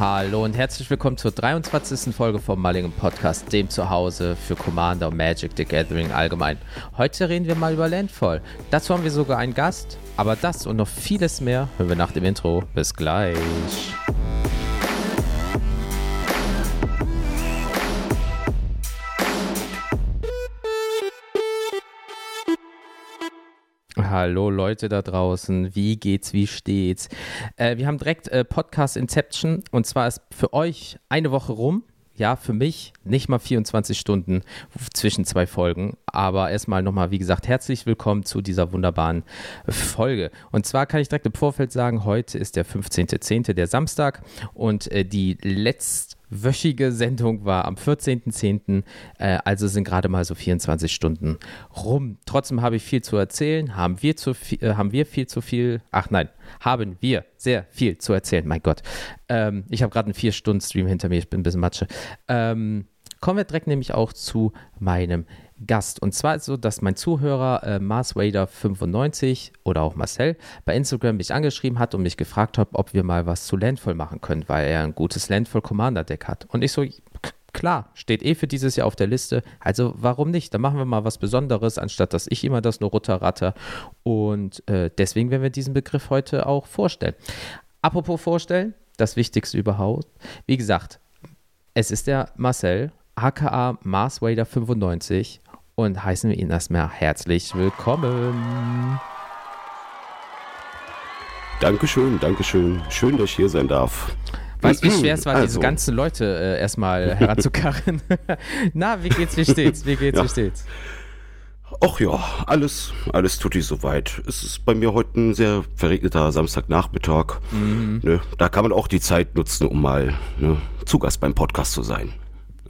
Hallo und herzlich willkommen zur 23. Folge vom Mulligan Podcast, dem Zuhause für Commander und Magic the Gathering allgemein. Heute reden wir mal über Landfall. Dazu haben wir sogar einen Gast, aber das und noch vieles mehr hören wir nach dem Intro. Bis gleich. Hallo Leute da draußen, wie geht's, wie steht's? Äh, wir haben direkt äh, Podcast Inception und zwar ist für euch eine Woche rum. Ja, für mich nicht mal 24 Stunden zwischen zwei Folgen. Aber erstmal nochmal, wie gesagt, herzlich willkommen zu dieser wunderbaren Folge. Und zwar kann ich direkt im Vorfeld sagen, heute ist der 15.10., der Samstag. Und äh, die letzte wöchige Sendung war am 14.10., äh, also sind gerade mal so 24 Stunden rum. Trotzdem habe ich viel zu erzählen. Haben wir, zu viel, äh, haben wir viel zu viel? Ach nein, haben wir sehr viel zu erzählen. Mein Gott. Ähm, ich habe gerade einen 4-Stunden-Stream hinter mir. Ich bin ein bisschen Matsche. Ähm, kommen wir direkt nämlich auch zu meinem Gast. Und zwar ist so, dass mein Zuhörer äh, Mars Wader 95 oder auch Marcel bei Instagram mich angeschrieben hat und mich gefragt hat, ob wir mal was zu Landfall machen können, weil er ein gutes Landfall Commander Deck hat. Und ich so, klar, steht eh für dieses Jahr auf der Liste. Also warum nicht? Dann machen wir mal was Besonderes, anstatt dass ich immer das nur runterratte. Und äh, deswegen werden wir diesen Begriff heute auch vorstellen. Apropos vorstellen, das Wichtigste überhaupt. Wie gesagt, es ist der Marcel, aka Mars Wader 95 und heißen wir ihn erstmal herzlich willkommen. Dankeschön, Dankeschön. Schön, dass ich hier sein darf. Weißt du, wie schwer es war, also. diese ganzen Leute äh, erstmal heranzukarren? Na, wie geht's, wie steht's? Wie geht's, ja. wie steht's? Ach ja, alles, alles tut die soweit. Es ist bei mir heute ein sehr verregneter Samstagnachmittag. Mhm. Ne, da kann man auch die Zeit nutzen, um mal ne, zu Gast beim Podcast zu sein.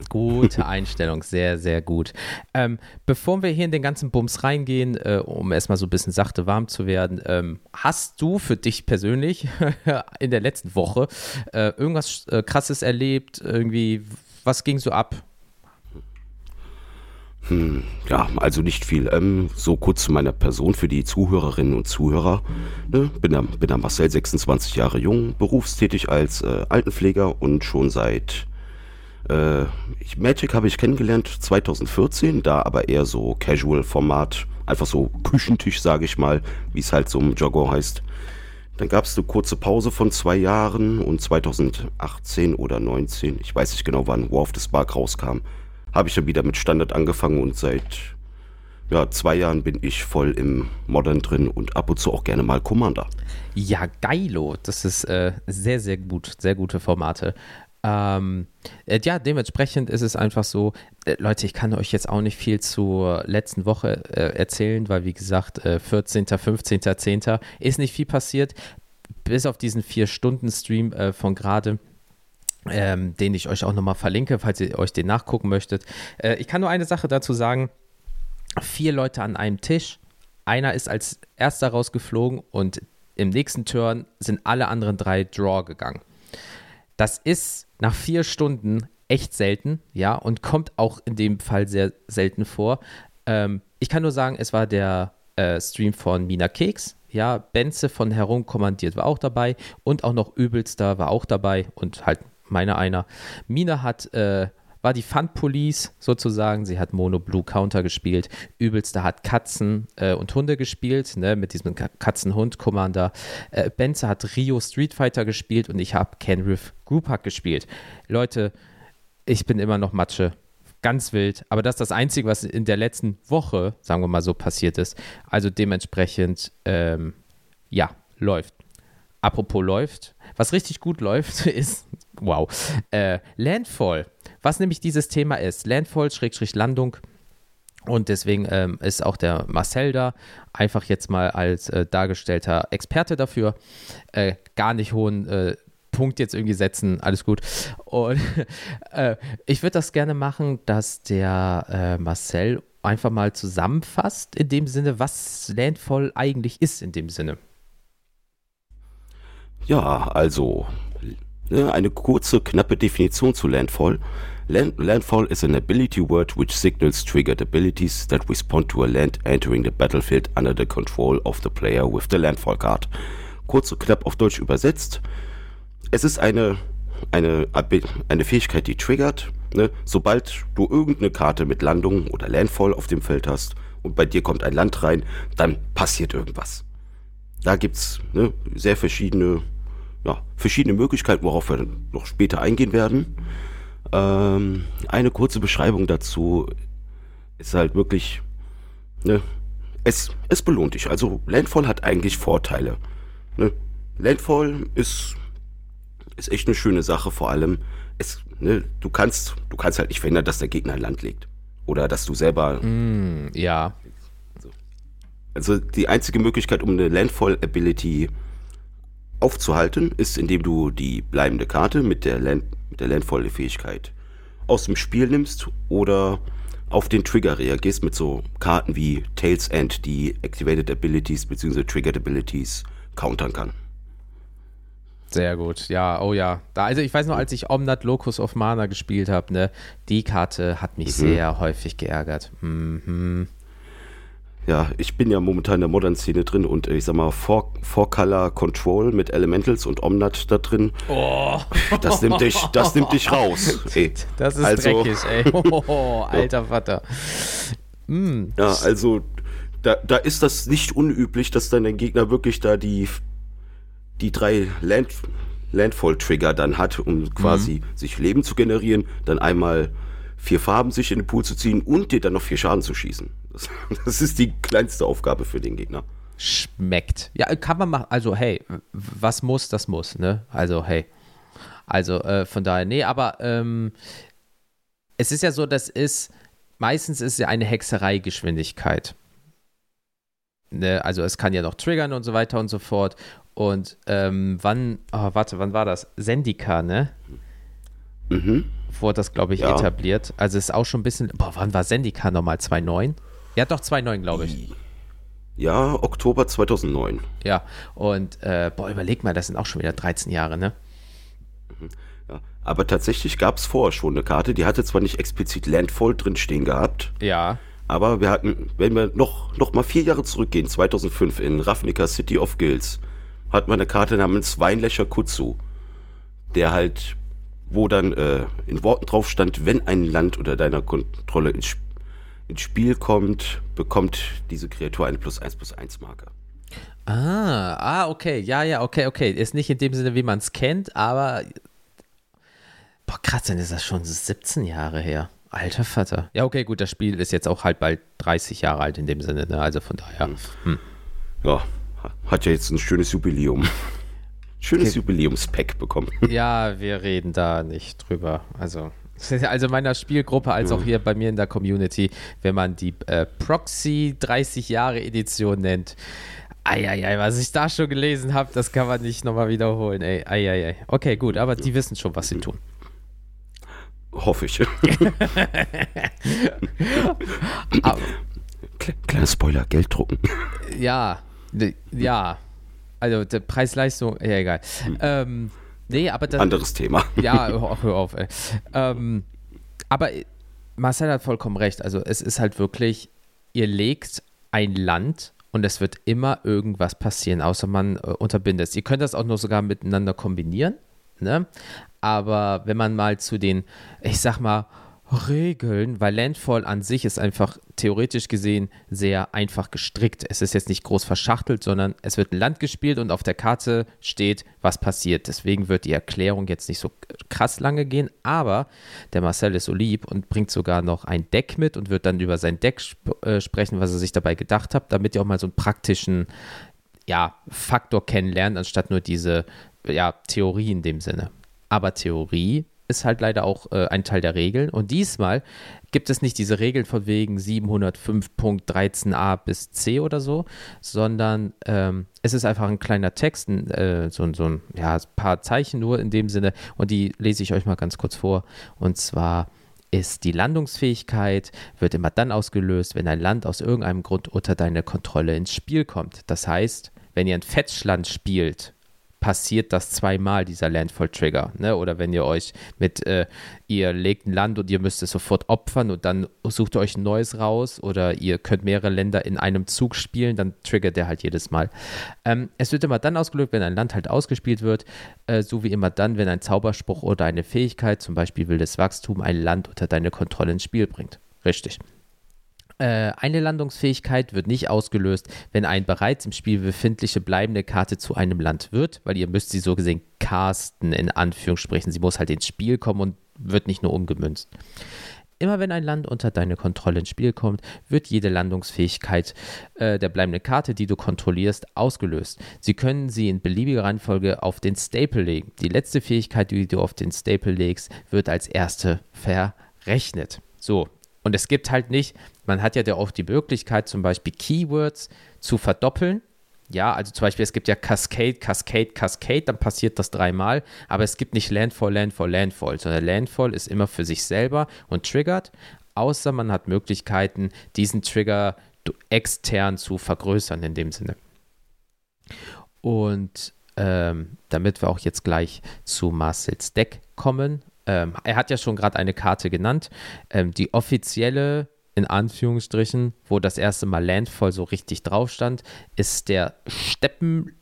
Gute Einstellung, sehr, sehr gut. Ähm, bevor wir hier in den ganzen Bums reingehen, äh, um erstmal so ein bisschen sachte warm zu werden, ähm, hast du für dich persönlich in der letzten Woche äh, irgendwas äh, Krasses erlebt? Irgendwie, was ging so ab? Hm, ja, also nicht viel. Ähm, so kurz zu meiner Person für die Zuhörerinnen und Zuhörer. Ne? Bin, der, bin der Marcel, 26 Jahre jung, berufstätig als äh, Altenpfleger und schon seit äh, ich, Magic habe ich kennengelernt 2014, da aber eher so Casual-Format, einfach so Küchentisch, sage ich mal, wie es halt so im Jargon heißt. Dann gab es eine kurze Pause von zwei Jahren und 2018 oder 19, ich weiß nicht genau wann War of the Spark rauskam, habe ich dann wieder mit Standard angefangen und seit ja, zwei Jahren bin ich voll im Modern drin und ab und zu auch gerne mal Commander. Ja, geilo. Das ist äh, sehr, sehr gut. Sehr gute Formate. Ähm, äh, ja, dementsprechend ist es einfach so, äh, Leute, ich kann euch jetzt auch nicht viel zur letzten Woche äh, erzählen, weil wie gesagt, äh, 14., 15., 10. ist nicht viel passiert, bis auf diesen 4-Stunden-Stream äh, von gerade. Ähm, den ich euch auch nochmal verlinke, falls ihr euch den nachgucken möchtet. Äh, ich kann nur eine Sache dazu sagen: Vier Leute an einem Tisch. Einer ist als erster rausgeflogen und im nächsten Turn sind alle anderen drei Draw gegangen. Das ist nach vier Stunden echt selten, ja, und kommt auch in dem Fall sehr selten vor. Ähm, ich kann nur sagen, es war der äh, Stream von Mina Keks, ja, Benze von Herumkommandiert war auch dabei und auch noch Übelster war auch dabei und halt meiner einer. Mina hat äh, war die Fun Police sozusagen. Sie hat Mono Blue Counter gespielt. Übelste hat Katzen äh, und Hunde gespielt, ne, mit diesem Katzen-Hund-Commander. Äh, Benze hat Rio Street Fighter gespielt und ich habe Kenrith Group Hack gespielt. Leute, ich bin immer noch Matsche. Ganz wild, aber das ist das Einzige, was in der letzten Woche, sagen wir mal so, passiert ist. Also dementsprechend, ähm, ja, läuft. Apropos läuft, was richtig gut läuft, ist, wow, äh, Landfall. Was nämlich dieses Thema ist, Landfall-Landung. Und deswegen ähm, ist auch der Marcel da, einfach jetzt mal als äh, dargestellter Experte dafür. Äh, gar nicht hohen äh, Punkt jetzt irgendwie setzen, alles gut. Und äh, ich würde das gerne machen, dass der äh, Marcel einfach mal zusammenfasst, in dem Sinne, was Landfall eigentlich ist, in dem Sinne. Ja, also ne, eine kurze, knappe Definition zu Landfall. Land landfall is an ability word which signals triggered abilities that respond to a land entering the battlefield under the control of the player with the landfall card. Kurz und knapp auf Deutsch übersetzt. Es ist eine eine, eine Fähigkeit, die triggert, ne? sobald du irgendeine Karte mit Landung oder Landfall auf dem Feld hast und bei dir kommt ein Land rein, dann passiert irgendwas. Da gibt's ne, sehr verschiedene, ja, verschiedene Möglichkeiten, worauf wir noch später eingehen werden. Ähm, eine kurze Beschreibung dazu ist halt wirklich, ne, es, es belohnt dich. Also Landfall hat eigentlich Vorteile. Ne? Landfall ist, ist echt eine schöne Sache, vor allem, es, ne, du kannst, du kannst halt nicht verhindern, dass der Gegner ein Land legt. Oder dass du selber. Mm, ja. Also die einzige Möglichkeit, um eine Landfall-Ability aufzuhalten, ist, indem du die bleibende Karte mit der, Land, der Landfall-Fähigkeit aus dem Spiel nimmst oder auf den Trigger reagierst mit so Karten wie Tails End, die Activated Abilities bzw. Triggered Abilities countern kann. Sehr gut, ja, oh ja. Da, also ich weiß noch, als ich Omnat Locus of Mana gespielt habe, ne, die Karte hat mich mhm. sehr häufig geärgert. Mhm ja, ich bin ja momentan in der Modern-Szene drin und ich sag mal, Four, Four Color Control mit Elementals und Omnat da drin. Oh. Das nimmt dich, das nimmt dich raus. Ey. Das ist also, dreckig, ey. Oh, alter Vater. Mm. Ja, also da, da ist das nicht unüblich, dass dann der Gegner wirklich da die, die drei Land, Landfall-Trigger dann hat, um quasi mhm. sich Leben zu generieren, dann einmal vier Farben sich in den Pool zu ziehen und dir dann noch vier Schaden zu schießen. Das, das ist die kleinste Aufgabe für den Gegner. Schmeckt. Ja, kann man machen. Also, hey, was muss, das muss, ne? Also, hey. Also, äh, von daher, nee, aber ähm, es ist ja so, das ist, meistens ist ja eine Hexereigeschwindigkeit. Ne? Also, es kann ja noch triggern und so weiter und so fort. Und ähm, wann, oh, warte, wann war das? Sendika, ne? Mhm wurde das, glaube ich, ja. etabliert. Also ist auch schon ein bisschen. Boah, wann war Sendika nochmal? 2.9? Ja, doch, 2.9, glaube ich. Ja, Oktober 2009. Ja, und äh, boah, überleg mal, das sind auch schon wieder 13 Jahre, ne? Mhm. Ja, aber tatsächlich gab es vorher schon eine Karte, die hatte zwar nicht explizit Landfall drin stehen gehabt. Ja. Aber wir hatten, wenn wir noch, noch mal vier Jahre zurückgehen, 2005 in Ravnica City of Guilds, hatten wir eine Karte namens Weinlöcher Kutsu, der halt wo dann äh, in Worten drauf stand, wenn ein Land unter deiner Kontrolle ins, ins Spiel kommt, bekommt diese Kreatur eine plus 1 plus 1 Marke. Ah, ah, okay, ja, ja, okay, okay. Ist nicht in dem Sinne, wie man es kennt, aber boah, krass, dann ist das schon 17 Jahre her. Alter Vater. Ja, okay, gut, das Spiel ist jetzt auch halt bald 30 Jahre alt in dem Sinne, ne? Also von daher. Hm. hm. Ja, hat ja jetzt ein schönes Jubiläum. Schönes okay. Jubiläumspack bekommen. Ja, wir reden da nicht drüber. Also, also meiner Spielgruppe als auch hier bei mir in der Community, wenn man die äh, Proxy 30 Jahre Edition nennt. Eieiei, was ich da schon gelesen habe, das kann man nicht nochmal wiederholen. Ey, eieiei. Okay, gut, aber die wissen schon, was sie tun. Hoffe ich. Kleiner Spoiler, Geld drucken. Ja, ja. Also der Preis-Leistung, ja egal. Hm. Ähm, nee, aber das. Anderes Thema. Ja, hör, hör auf, ey. Ähm, aber Marcel hat vollkommen recht. Also es ist halt wirklich, ihr legt ein Land und es wird immer irgendwas passieren, außer man äh, unterbindet es. Ihr könnt das auch nur sogar miteinander kombinieren, ne? Aber wenn man mal zu den, ich sag mal, Regeln, weil Landfall an sich ist einfach theoretisch gesehen sehr einfach gestrickt. Es ist jetzt nicht groß verschachtelt, sondern es wird ein Land gespielt und auf der Karte steht, was passiert. Deswegen wird die Erklärung jetzt nicht so krass lange gehen, aber der Marcel ist so lieb und bringt sogar noch ein Deck mit und wird dann über sein Deck sp äh, sprechen, was er sich dabei gedacht hat, damit ihr auch mal so einen praktischen ja, Faktor kennenlernt, anstatt nur diese ja, Theorie in dem Sinne. Aber Theorie ist halt leider auch äh, ein Teil der Regeln. Und diesmal gibt es nicht diese Regeln von wegen 705.13a bis c oder so, sondern ähm, es ist einfach ein kleiner Text, äh, so, so ein ja, paar Zeichen nur in dem Sinne. Und die lese ich euch mal ganz kurz vor. Und zwar ist die Landungsfähigkeit, wird immer dann ausgelöst, wenn ein Land aus irgendeinem Grund unter deine Kontrolle ins Spiel kommt. Das heißt, wenn ihr ein Fetchland spielt, passiert das zweimal, dieser Landfall-Trigger. Ne? Oder wenn ihr euch mit, äh, ihr legt ein Land und ihr müsst es sofort opfern und dann sucht ihr euch ein neues raus oder ihr könnt mehrere Länder in einem Zug spielen, dann triggert der halt jedes Mal. Ähm, es wird immer dann ausgelöst, wenn ein Land halt ausgespielt wird, äh, so wie immer dann, wenn ein Zauberspruch oder eine Fähigkeit, zum Beispiel wildes Wachstum, ein Land unter deine Kontrolle ins Spiel bringt. Richtig. Äh, eine Landungsfähigkeit wird nicht ausgelöst, wenn eine bereits im Spiel befindliche bleibende Karte zu einem Land wird, weil ihr müsst sie so gesehen casten, in Anführungsstrichen. Sie muss halt ins Spiel kommen und wird nicht nur umgemünzt. Immer wenn ein Land unter deine Kontrolle ins Spiel kommt, wird jede Landungsfähigkeit äh, der bleibenden Karte, die du kontrollierst, ausgelöst. Sie können sie in beliebiger Reihenfolge auf den Staple legen. Die letzte Fähigkeit, die du auf den Staple legst, wird als erste verrechnet. So, und es gibt halt nicht, man hat ja auch die Möglichkeit, zum Beispiel Keywords zu verdoppeln. Ja, also zum Beispiel, es gibt ja Cascade, Cascade, Cascade, dann passiert das dreimal, aber es gibt nicht Landfall, Landfall, Landfall, sondern Landfall ist immer für sich selber und triggert, außer man hat Möglichkeiten, diesen Trigger extern zu vergrößern in dem Sinne. Und ähm, damit wir auch jetzt gleich zu Marcel's Deck kommen, ähm, er hat ja schon gerade eine Karte genannt. Ähm, die offizielle, in Anführungsstrichen, wo das erste Mal Landfall so richtig drauf stand, ist der Steppen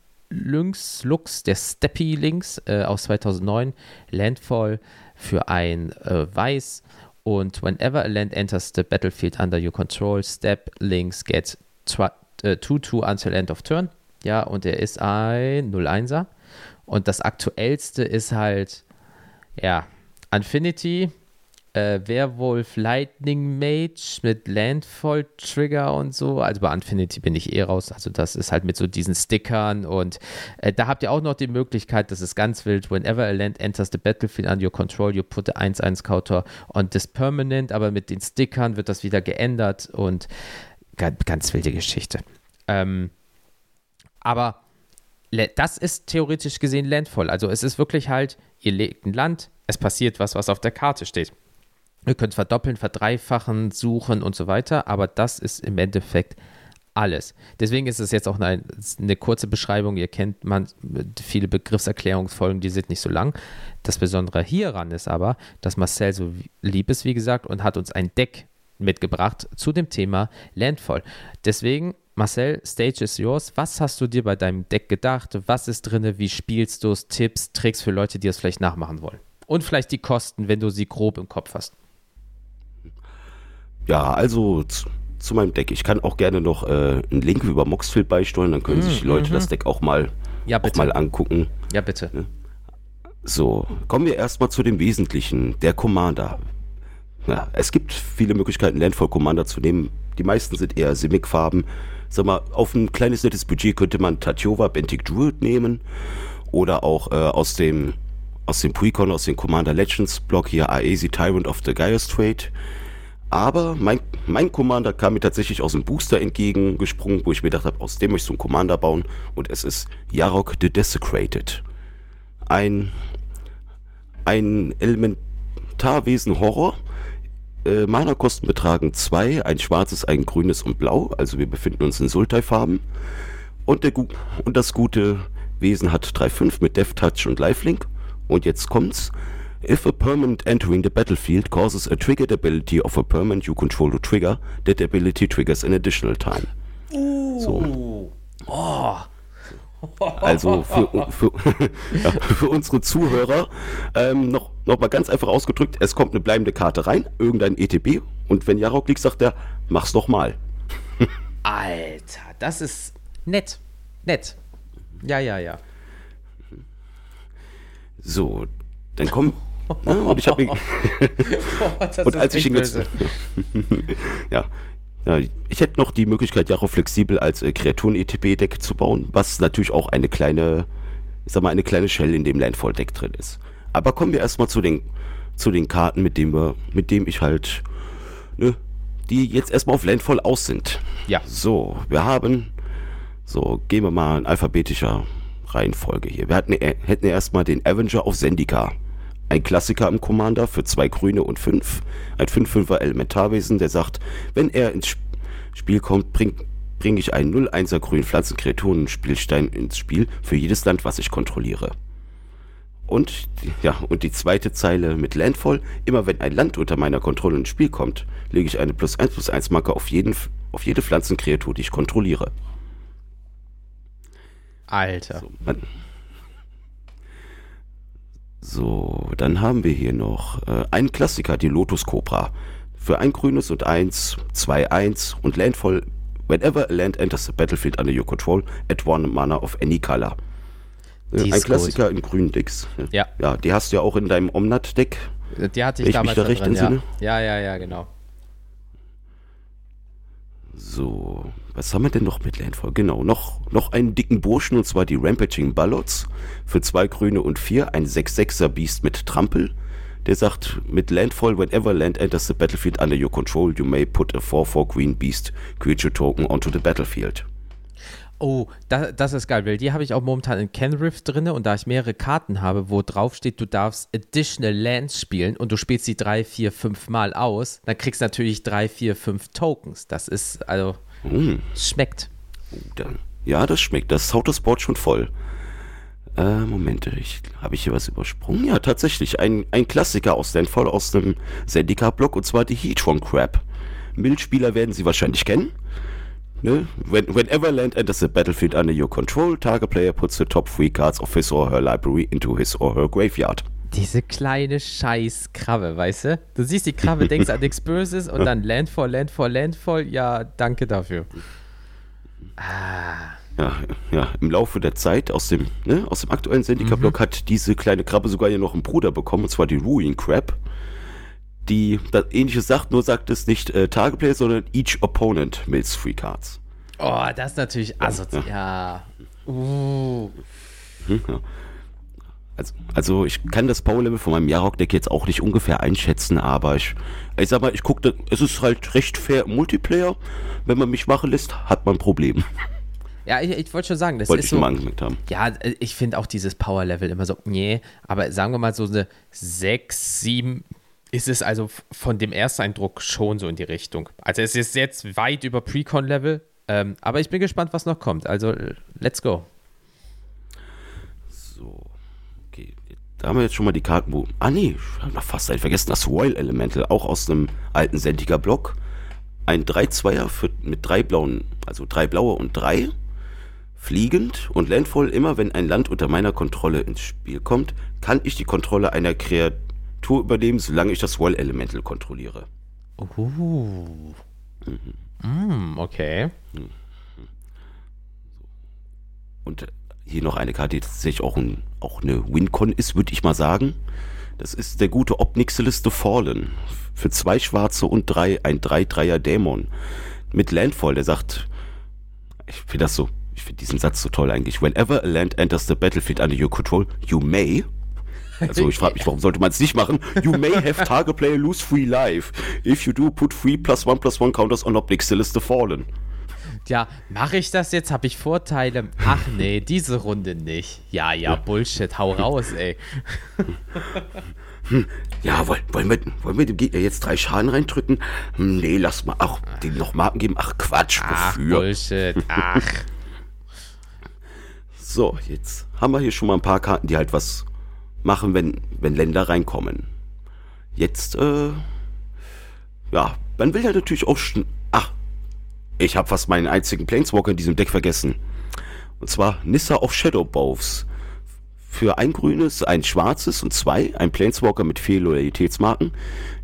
der Steppy Lynx äh, aus 2009. Landfall für ein äh, Weiß. Und whenever a land enters the battlefield under your control, Step Lynx gets 2-2 äh, until end of turn. Ja, und er ist ein 0-1er. Und das aktuellste ist halt, ja, Infinity, äh, Werwolf Lightning Mage mit Landfall Trigger und so. Also bei Infinity bin ich eh raus. Also das ist halt mit so diesen Stickern und äh, da habt ihr auch noch die Möglichkeit, das ist ganz wild. Whenever a land enters the battlefield under your control, you put the 1-1 Counter on this permanent. Aber mit den Stickern wird das wieder geändert und ganz, ganz wilde Geschichte. Ähm, aber das ist theoretisch gesehen Landfall. Also es ist wirklich halt, ihr legt ein Land, es passiert was, was auf der Karte steht. Ihr könnt verdoppeln, verdreifachen, suchen und so weiter, aber das ist im Endeffekt alles. Deswegen ist es jetzt auch eine, eine, kurze Beschreibung. Ihr kennt man viele Begriffserklärungsfolgen, die sind nicht so lang. Das Besondere hieran ist aber, dass Marcel so lieb ist, wie gesagt, und hat uns ein Deck mitgebracht zu dem Thema Landfall. Deswegen, Marcel, Stage is yours. Was hast du dir bei deinem Deck gedacht? Was ist drin? Wie spielst du es? Tipps, Tricks für Leute, die es vielleicht nachmachen wollen? Und vielleicht die Kosten, wenn du sie grob im Kopf hast. Ja, also zu, meinem Deck. Ich kann auch gerne noch äh, einen Link über Moxfield beisteuern, dann können mm, sich die Leute mm -hmm. das Deck auch mal, ja, auch mal angucken. Ja, bitte. Ne? So, kommen wir erstmal zu dem Wesentlichen, der Commander. Ja, es gibt viele Möglichkeiten, Landfall Commander zu nehmen. Die meisten sind eher Simic-Farben. Sag mal, auf ein kleines nettes Budget könnte man Tatjova Bentic Druid nehmen oder auch äh, aus dem aus dem Precon, aus dem Commander Legends Block hier Aesi Tyrant of the Gaius Trade. Aber mein, mein Commander kam mir tatsächlich aus dem Booster entgegengesprungen, wo ich mir gedacht habe, aus dem möchte ich so einen Commander bauen. Und es ist Yarok the Desecrated. Ein, ein Elementarwesen Horror. Äh, Mana-Kosten betragen zwei, ein schwarzes, ein grünes und blau. Also wir befinden uns in Sultai-Farben. Und, und das gute Wesen hat 3-5 mit Death Touch und Lifelink. Und jetzt kommt's. If a permanent entering the battlefield causes a triggered ability of a permanent you control to trigger, that ability triggers an additional time. Uh. So. Oh. Also für, für, ja, für unsere Zuhörer ähm, noch, noch mal ganz einfach ausgedrückt, es kommt eine bleibende Karte rein, irgendein ETB und wenn Jarok liegt, sagt er, mach's doch mal. Alter, das ist nett. Nett. Ja, ja, ja. So, dann komm. Ne, und ich habe oh, und als ich ihn jetzt, ja, ich hätte noch die Möglichkeit, Jaro flexibel als äh, Kreaturen-ETB-Deck zu bauen, was natürlich auch eine kleine, ich sag mal, eine kleine Shell in dem Landfall-Deck drin ist. Aber kommen wir erstmal zu den, zu den Karten, mit denen wir, mit dem ich halt, ne, die jetzt erstmal auf Landfall aus sind. Ja. So, wir haben, so, gehen wir mal in alphabetischer Reihenfolge hier. Wir hatten, äh, hätten erstmal den Avenger auf Sendika. Ein Klassiker im Commander für zwei Grüne und fünf. Ein 5-5er Elementarwesen, der sagt, wenn er ins Spiel kommt, bringt, bringe ich einen 0-1er grünen Pflanzenkreaturen-Spielstein ins Spiel für jedes Land, was ich kontrolliere. Und, ja, und die zweite Zeile mit Landfall, immer wenn ein Land unter meiner Kontrolle ins Spiel kommt, lege ich eine plus 1 plus 1 Marke auf, jeden, auf jede Pflanzenkreatur, die ich kontrolliere. Alter. So, man, so, dann haben wir hier noch äh, einen Klassiker, die Lotus Cobra. Für ein grünes und eins, zwei, eins und Landfall. Whenever a land enters the battlefield under your control, add one mana of any color. Äh, ein Klassiker gut. in grünen Decks. Ja. Ja, die hast du ja auch in deinem Omnat-Deck. Die hatte ich, ich damals da recht drin, ja. ja, ja, ja, genau. So, was haben wir denn noch mit Landfall? Genau, noch, noch einen dicken Burschen und zwar die Rampaging Ballots. Für zwei Grüne und vier, ein 6-6er Beast mit Trampel. Der sagt, mit Landfall, whenever land enters the battlefield under your control, you may put a 4-4 Green Beast Creature Token onto the battlefield. Oh, das, das ist geil, weil die habe ich auch momentan in Kenriff drin und da ich mehrere Karten habe, wo drauf steht, du darfst Additional Lands spielen und du spielst sie drei, vier, fünf Mal aus, dann kriegst du natürlich drei, vier, fünf Tokens. Das ist, also, mm. schmeckt. Ja, das schmeckt. Das haut das Board schon voll. Äh, Moment, ich, habe ich hier was übersprungen? Ja, tatsächlich. Ein, ein Klassiker aus Stanford, aus dem Zendika-Block und zwar die Heatron Crab. Milchspieler werden Sie wahrscheinlich kennen. Ne? When, whenever land enters the battlefield under your control, target player puts the top three cards of his or her library into his or her graveyard. Diese kleine Scheißkrabbe, weißt du? Du siehst die Krabbe, denkst an nichts Böses und dann Landfall, Landfall, Landfall. Ja, danke dafür. Ah. Ja, ja, im Laufe der Zeit aus dem, ne, aus dem aktuellen Sendika-Block mhm. hat diese kleine Krabbe sogar hier noch einen Bruder bekommen, und zwar die Ruin Crab die das ähnliches sagt, nur sagt es nicht äh, Target sondern each opponent mills three cards. Oh, das ist natürlich asozial. Ja. Uh. Hm, ja. Also, also, ich kann das Power-Level von meinem Jarok-Deck jetzt auch nicht ungefähr einschätzen, aber ich, ich sag mal, ich gucke, es ist halt recht fair im Multiplayer. Wenn man mich machen lässt, hat man ein Problem. Ja, ich, ich wollte schon sagen, das wollte ist ich so. Mal angemerkt haben. Ja, ich finde auch dieses Power-Level immer so, nee, aber sagen wir mal so eine 6, 7, ist es also von dem Ersteindruck schon so in die Richtung. Also es ist jetzt weit über Precon-Level, ähm, aber ich bin gespannt, was noch kommt. Also let's go. So, okay. Da haben wir jetzt schon mal die Karten, wo. Ah nee, ich habe noch fast einen vergessen. Das Royal Elemental, auch aus einem alten Sentiger-Block. Ein 3-2er mit drei blauen, also drei blaue und drei. Fliegend und Landfall, immer wenn ein Land unter meiner Kontrolle ins Spiel kommt, kann ich die Kontrolle einer Kreatur Tour übernehmen, solange ich das Wall Elemental kontrolliere. Uh. Mhm. Mm, okay. Und hier noch eine Karte, die tatsächlich auch, ein, auch eine Wincon ist, würde ich mal sagen. Das ist der gute Obnixilis the Fallen. Für zwei schwarze und drei, ein 3-3er Dämon. Mit Landfall, der sagt, ich finde das so, ich finde diesen Satz so toll eigentlich. Whenever a land enters the battlefield under your control, you may also ich frage mich, warum sollte man es nicht machen? You may have target player lose free life. If you do, put free plus one plus one counters on is the fallen. Ja, mache ich das jetzt? Habe ich Vorteile? Ach nee, diese Runde nicht. Ja, ja, Bullshit, hau raus, ey. Hm, ja, wollen, wollen, wir, wollen wir dem Gegner jetzt drei Schaden reindrücken? Hm, nee, lass mal. Ach, dem noch Marken geben. Ach, Quatsch, ach, wofür? Bullshit, ach. So, jetzt haben wir hier schon mal ein paar Karten, die halt was machen, wenn, wenn Länder reinkommen. Jetzt, äh, ja, man will ja natürlich auch schon. Ach, ich habe fast meinen einzigen Planeswalker in diesem Deck vergessen. Und zwar Nissa of Shadow Bows. Für ein grünes, ein schwarzes und zwei, ein Planeswalker mit vier Loyalitätsmarken,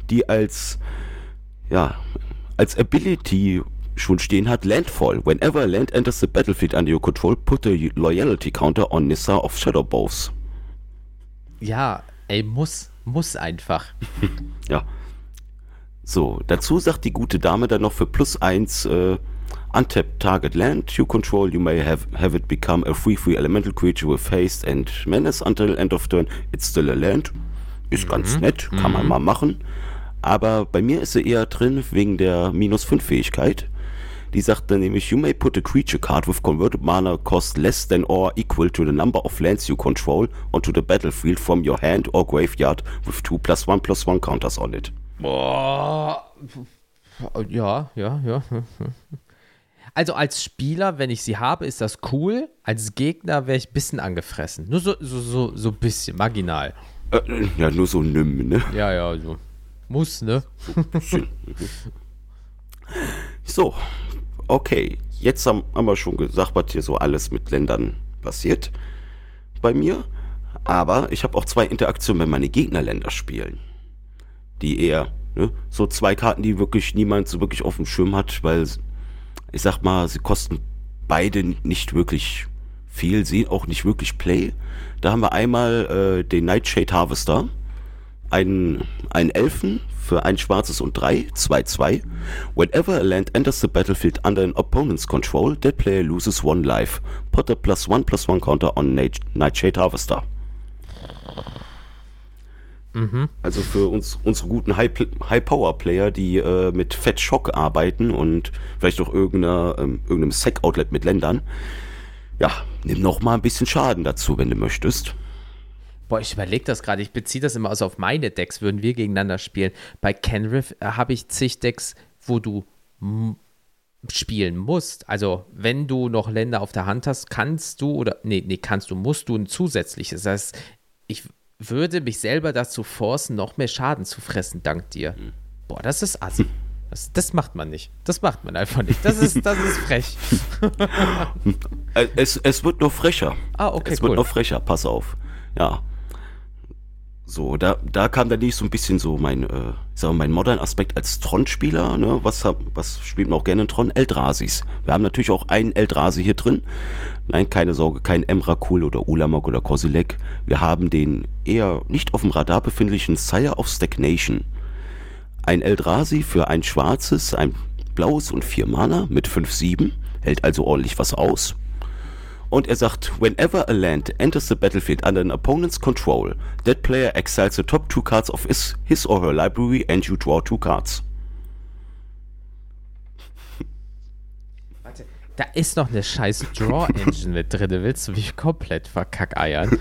die als, ja, als Ability schon stehen hat, Landfall. Whenever land enters the battlefield under your control, put a loyalty counter on Nissa of Shadow Bows ja, ey, muss, muss einfach. ja. So, dazu sagt die gute Dame dann noch für plus eins äh, Untapped Target Land you control, you may have, have it become a free free elemental creature with haste and menace until end of turn. It's still a land. Ist mhm. ganz nett, kann mhm. man mal machen. Aber bei mir ist sie eher drin wegen der minus 5 Fähigkeit. Die sagt dann nämlich, you may put a creature card with converted mana cost less than or equal to the number of lands you control onto the battlefield from your hand or graveyard with two plus one plus one counters on it. Boah. Ja, ja, ja. Also als Spieler, wenn ich sie habe, ist das cool. Als Gegner wäre ich ein bisschen angefressen. Nur so, so, so, so ein bisschen, marginal. Äh, ja, nur so nimm, ne? Ja, ja, so. Muss, ne? so, okay. Jetzt haben, wir schon gesagt, was hier so alles mit Ländern passiert bei mir. Aber ich habe auch zwei Interaktionen, wenn meine Gegnerländer spielen. Die eher, ne, so zwei Karten, die wirklich niemand so wirklich auf dem Schirm hat, weil ich sag mal, sie kosten beide nicht wirklich viel, sehen auch nicht wirklich Play. Da haben wir einmal äh, den Nightshade Harvester, einen, einen Elfen für ein schwarzes und drei, 2-2. Whenever a land enters the battlefield under an opponent's control, that player loses one life. Put a plus one plus one counter on Nightshade Harvester. Mhm. Also für uns, unsere guten High-Power-Player, die äh, mit Fat Shock arbeiten und vielleicht auch irgendeiner, ähm, irgendeinem Sec-Outlet mit Ländern. Ja, nimm noch mal ein bisschen Schaden dazu, wenn du möchtest. Boah, ich überlege das gerade. Ich beziehe das immer aus auf meine Decks, würden wir gegeneinander spielen. Bei Kenriff äh, habe ich zig Decks, wo du spielen musst. Also, wenn du noch Länder auf der Hand hast, kannst du oder nee, nee, kannst du, musst du ein zusätzliches. Das heißt, ich würde mich selber dazu forcen, noch mehr Schaden zu fressen, dank dir. Mhm. Boah, das ist assi. Das, das, macht man nicht. Das macht man einfach nicht. Das ist, das ist frech. es, es wird noch frecher. Ah, okay. Es cool. wird noch frecher, pass auf. Ja. So, da, da kam dann nicht so ein bisschen so mein, äh, ich sag mal, mein modernen Aspekt als Tron-Spieler, ne? Was, hab, was spielt man auch gerne in Tron? Eldrasis. Wir haben natürlich auch einen Eldrasi hier drin. Nein, keine Sorge, kein Emrakul oder Ulamog oder Kozilek. Wir haben den eher nicht auf dem Radar befindlichen Sire of Stagnation. Ein Eldrasi für ein schwarzes, ein blaues und vier Mana mit 5-7, hält also ordentlich was aus. Und er sagt, whenever a land enters the battlefield under an opponent's control, that player exiles the top two cards of his, his or her library and you draw two cards. Warte, da ist noch eine scheiß Draw-Engine mit drin. Willst du mich komplett verkackeiern?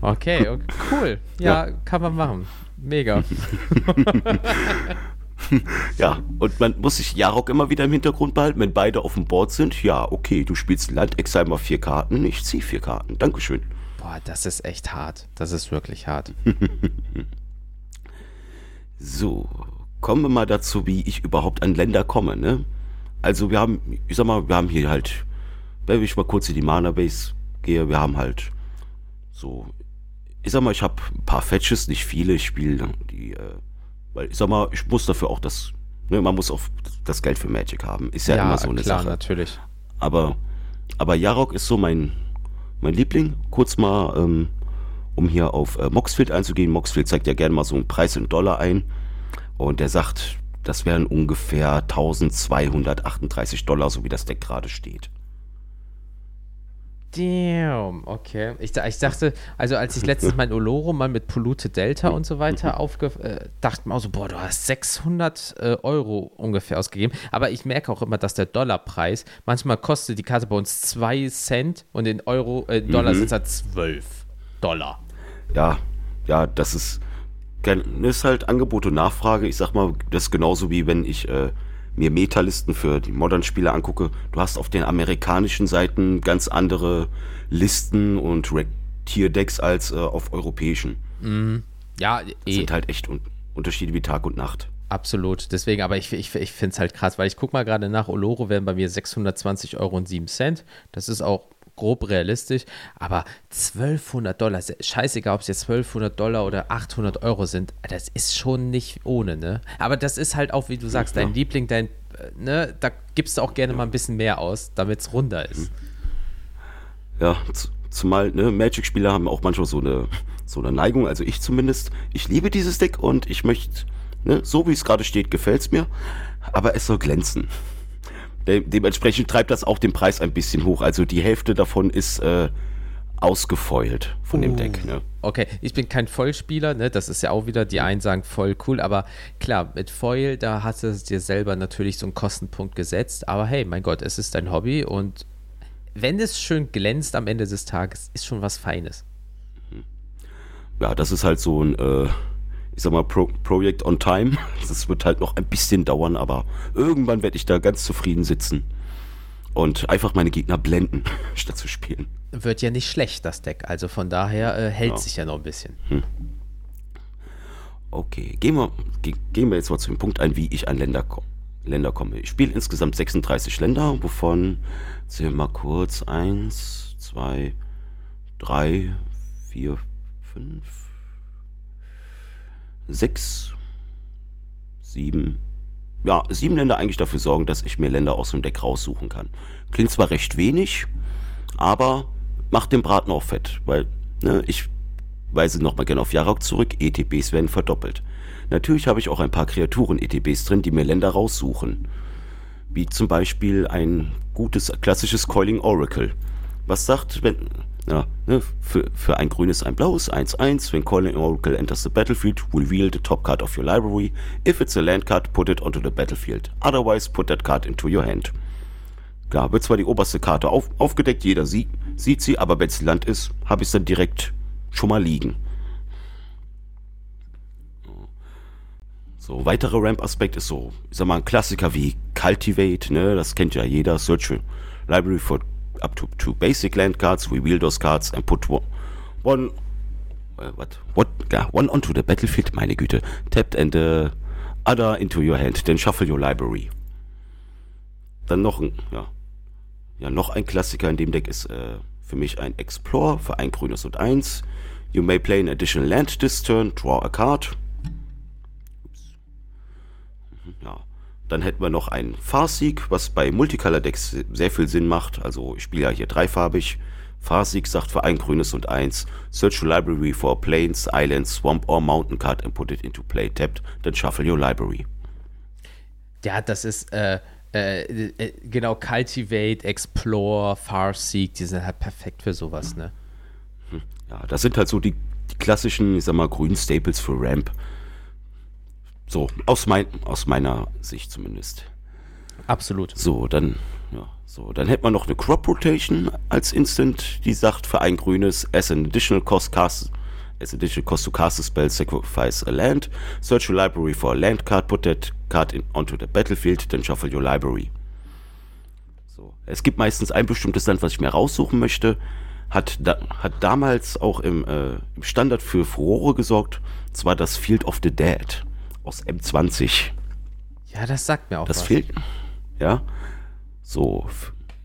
Okay, okay cool. Ja, ja, kann man machen. Mega. ja, und man muss sich Jarok immer wieder im Hintergrund behalten, wenn beide auf dem Board sind. Ja, okay, du spielst Land, mal vier Karten, ich ziehe vier Karten. Dankeschön. Boah, das ist echt hart. Das ist wirklich hart. so, kommen wir mal dazu, wie ich überhaupt an Länder komme, ne? Also wir haben, ich sag mal, wir haben hier halt, wenn ich mal kurz in die Mana Base gehe, wir haben halt so, ich sag mal, ich habe ein paar Fetches, nicht viele, ich spiele die äh, weil ich sag mal, ich muss dafür auch das, ne, man muss auch das Geld für Magic haben. Ist ja, ja immer so eine klar, Sache. natürlich. Aber, aber Jarok ist so mein, mein Liebling. Kurz mal, ähm, um hier auf äh, Moxfield einzugehen. Moxfield zeigt ja gerne mal so einen Preis in Dollar ein. Und der sagt, das wären ungefähr 1238 Dollar, so wie das Deck gerade steht. Damn, okay. Ich, ich, dachte, also als ich letztens mein Oloro mal mit Polluted Delta und so weiter aufge... Äh, dachte mir auch so, boah, du hast 600 äh, Euro ungefähr ausgegeben. Aber ich merke auch immer, dass der Dollarpreis, manchmal kostet die Karte bei uns 2 Cent und in Euro, äh, Dollar mhm. sind es halt 12 Dollar. Ja, ja, das ist, ist halt Angebot und Nachfrage. Ich sag mal, das ist genauso wie wenn ich... Äh, mir Metalisten für die Modern-Spiele angucke, du hast auf den amerikanischen Seiten ganz andere Listen und Tier-Decks als äh, auf europäischen. Mhm. Ja, eh. Sind halt echt un Unterschiede wie Tag und Nacht. Absolut. Deswegen, aber ich, ich, ich finde es halt krass, weil ich gucke mal gerade nach, Oloro werden bei mir 620 Euro und 7 Cent. Das ist auch grob realistisch, aber 1200 Dollar, scheißegal, ob es jetzt 1200 Dollar oder 800 Euro sind, das ist schon nicht ohne, ne? Aber das ist halt auch, wie du sagst, dein Liebling, dein, äh, ne, da gibst du auch gerne mal ein bisschen mehr aus, damit es runder ist. Ja, zumal, ne, Magic-Spieler haben auch manchmal so eine, so eine Neigung, also ich zumindest, ich liebe dieses Deck und ich möchte, ne, so wie es gerade steht, gefällt es mir, aber es soll glänzen. De dementsprechend treibt das auch den Preis ein bisschen hoch. Also die Hälfte davon ist äh, ausgefeult von uh. dem Deck. Ne? Okay, ich bin kein Vollspieler, ne? das ist ja auch wieder, die einen sagen voll cool, aber klar, mit Foil, da hast du dir selber natürlich so einen Kostenpunkt gesetzt, aber hey, mein Gott, es ist dein Hobby und wenn es schön glänzt am Ende des Tages, ist schon was Feines. Ja, das ist halt so ein äh, ich sag mal, Pro Project on Time. Das wird halt noch ein bisschen dauern, aber irgendwann werde ich da ganz zufrieden sitzen und einfach meine Gegner blenden, statt zu spielen. Wird ja nicht schlecht, das Deck. Also von daher äh, hält ja. sich ja noch ein bisschen. Hm. Okay, gehen wir, gehen wir jetzt mal zu dem Punkt ein, wie ich an Länder, Länder komme. Ich spiele insgesamt 36 Länder, wovon, sehen wir mal kurz, 1, 2, 3, 4, 5, 6, 7, ja, sieben Länder eigentlich dafür sorgen, dass ich mir Länder aus dem Deck raussuchen kann. Klingt zwar recht wenig, aber macht den Braten auch fett, weil ne, ich weise nochmal gerne auf Jarok zurück, ETBs werden verdoppelt. Natürlich habe ich auch ein paar Kreaturen-ETBs drin, die mir Länder raussuchen. Wie zum Beispiel ein gutes klassisches Coiling Oracle. Was sagt, wenn, ja, ne, für, für ein grünes, ein blaues, 1-1. When Calling Oracle enters the battlefield, reveal the top card of your library. If it's a land card, put it onto the battlefield. Otherwise, put that card into your hand. Klar, wird zwar die oberste Karte auf, aufgedeckt, jeder sie, sieht sie, aber wenn es Land ist, habe ich es dann direkt schon mal liegen. So, weiterer Ramp-Aspekt ist so, ich sag mal, ein Klassiker wie Cultivate, ne, das kennt ja jeder, Search Library for up to two basic land cards, reveal those cards and put one, uh, what, what, yeah, one onto the battlefield, meine Güte, tapped and the other into your hand, then shuffle your library. Dann noch ein, ja, ja, noch ein Klassiker in dem Deck ist äh, für mich ein Explore für ein grünes und eins. You may play an additional land this turn, draw a card. Dann hätten wir noch einen Farseek, was bei Multicolor-Decks sehr viel Sinn macht. Also ich spiele ja hier dreifarbig. Farseek sagt für ein grünes und eins, search your library for plains, islands, swamp or mountain card and put it into play tapped, then shuffle your library. Ja, das ist äh, äh, äh, genau Cultivate, Explore, Farseek, die sind halt perfekt für sowas, ne? Hm. Ja, das sind halt so die, die klassischen, ich sag mal, grünen Staples für Ramp. So, aus, mein, aus meiner Sicht zumindest. Absolut. So, dann, ja, so, dann hätte man noch eine Crop Rotation als Instant, die sagt für ein grünes, as an additional cost cast, as additional cost to cast a spell, sacrifice a land, search your library for a land card, put that card in, onto the battlefield, then shuffle your library. So, es gibt meistens ein bestimmtes Land, was ich mir raussuchen möchte, hat, da, hat damals auch im, äh, im Standard für Furore gesorgt, zwar das Field of the Dead aus M20. Ja, das sagt mir auch das was. fehlt. Ja. So.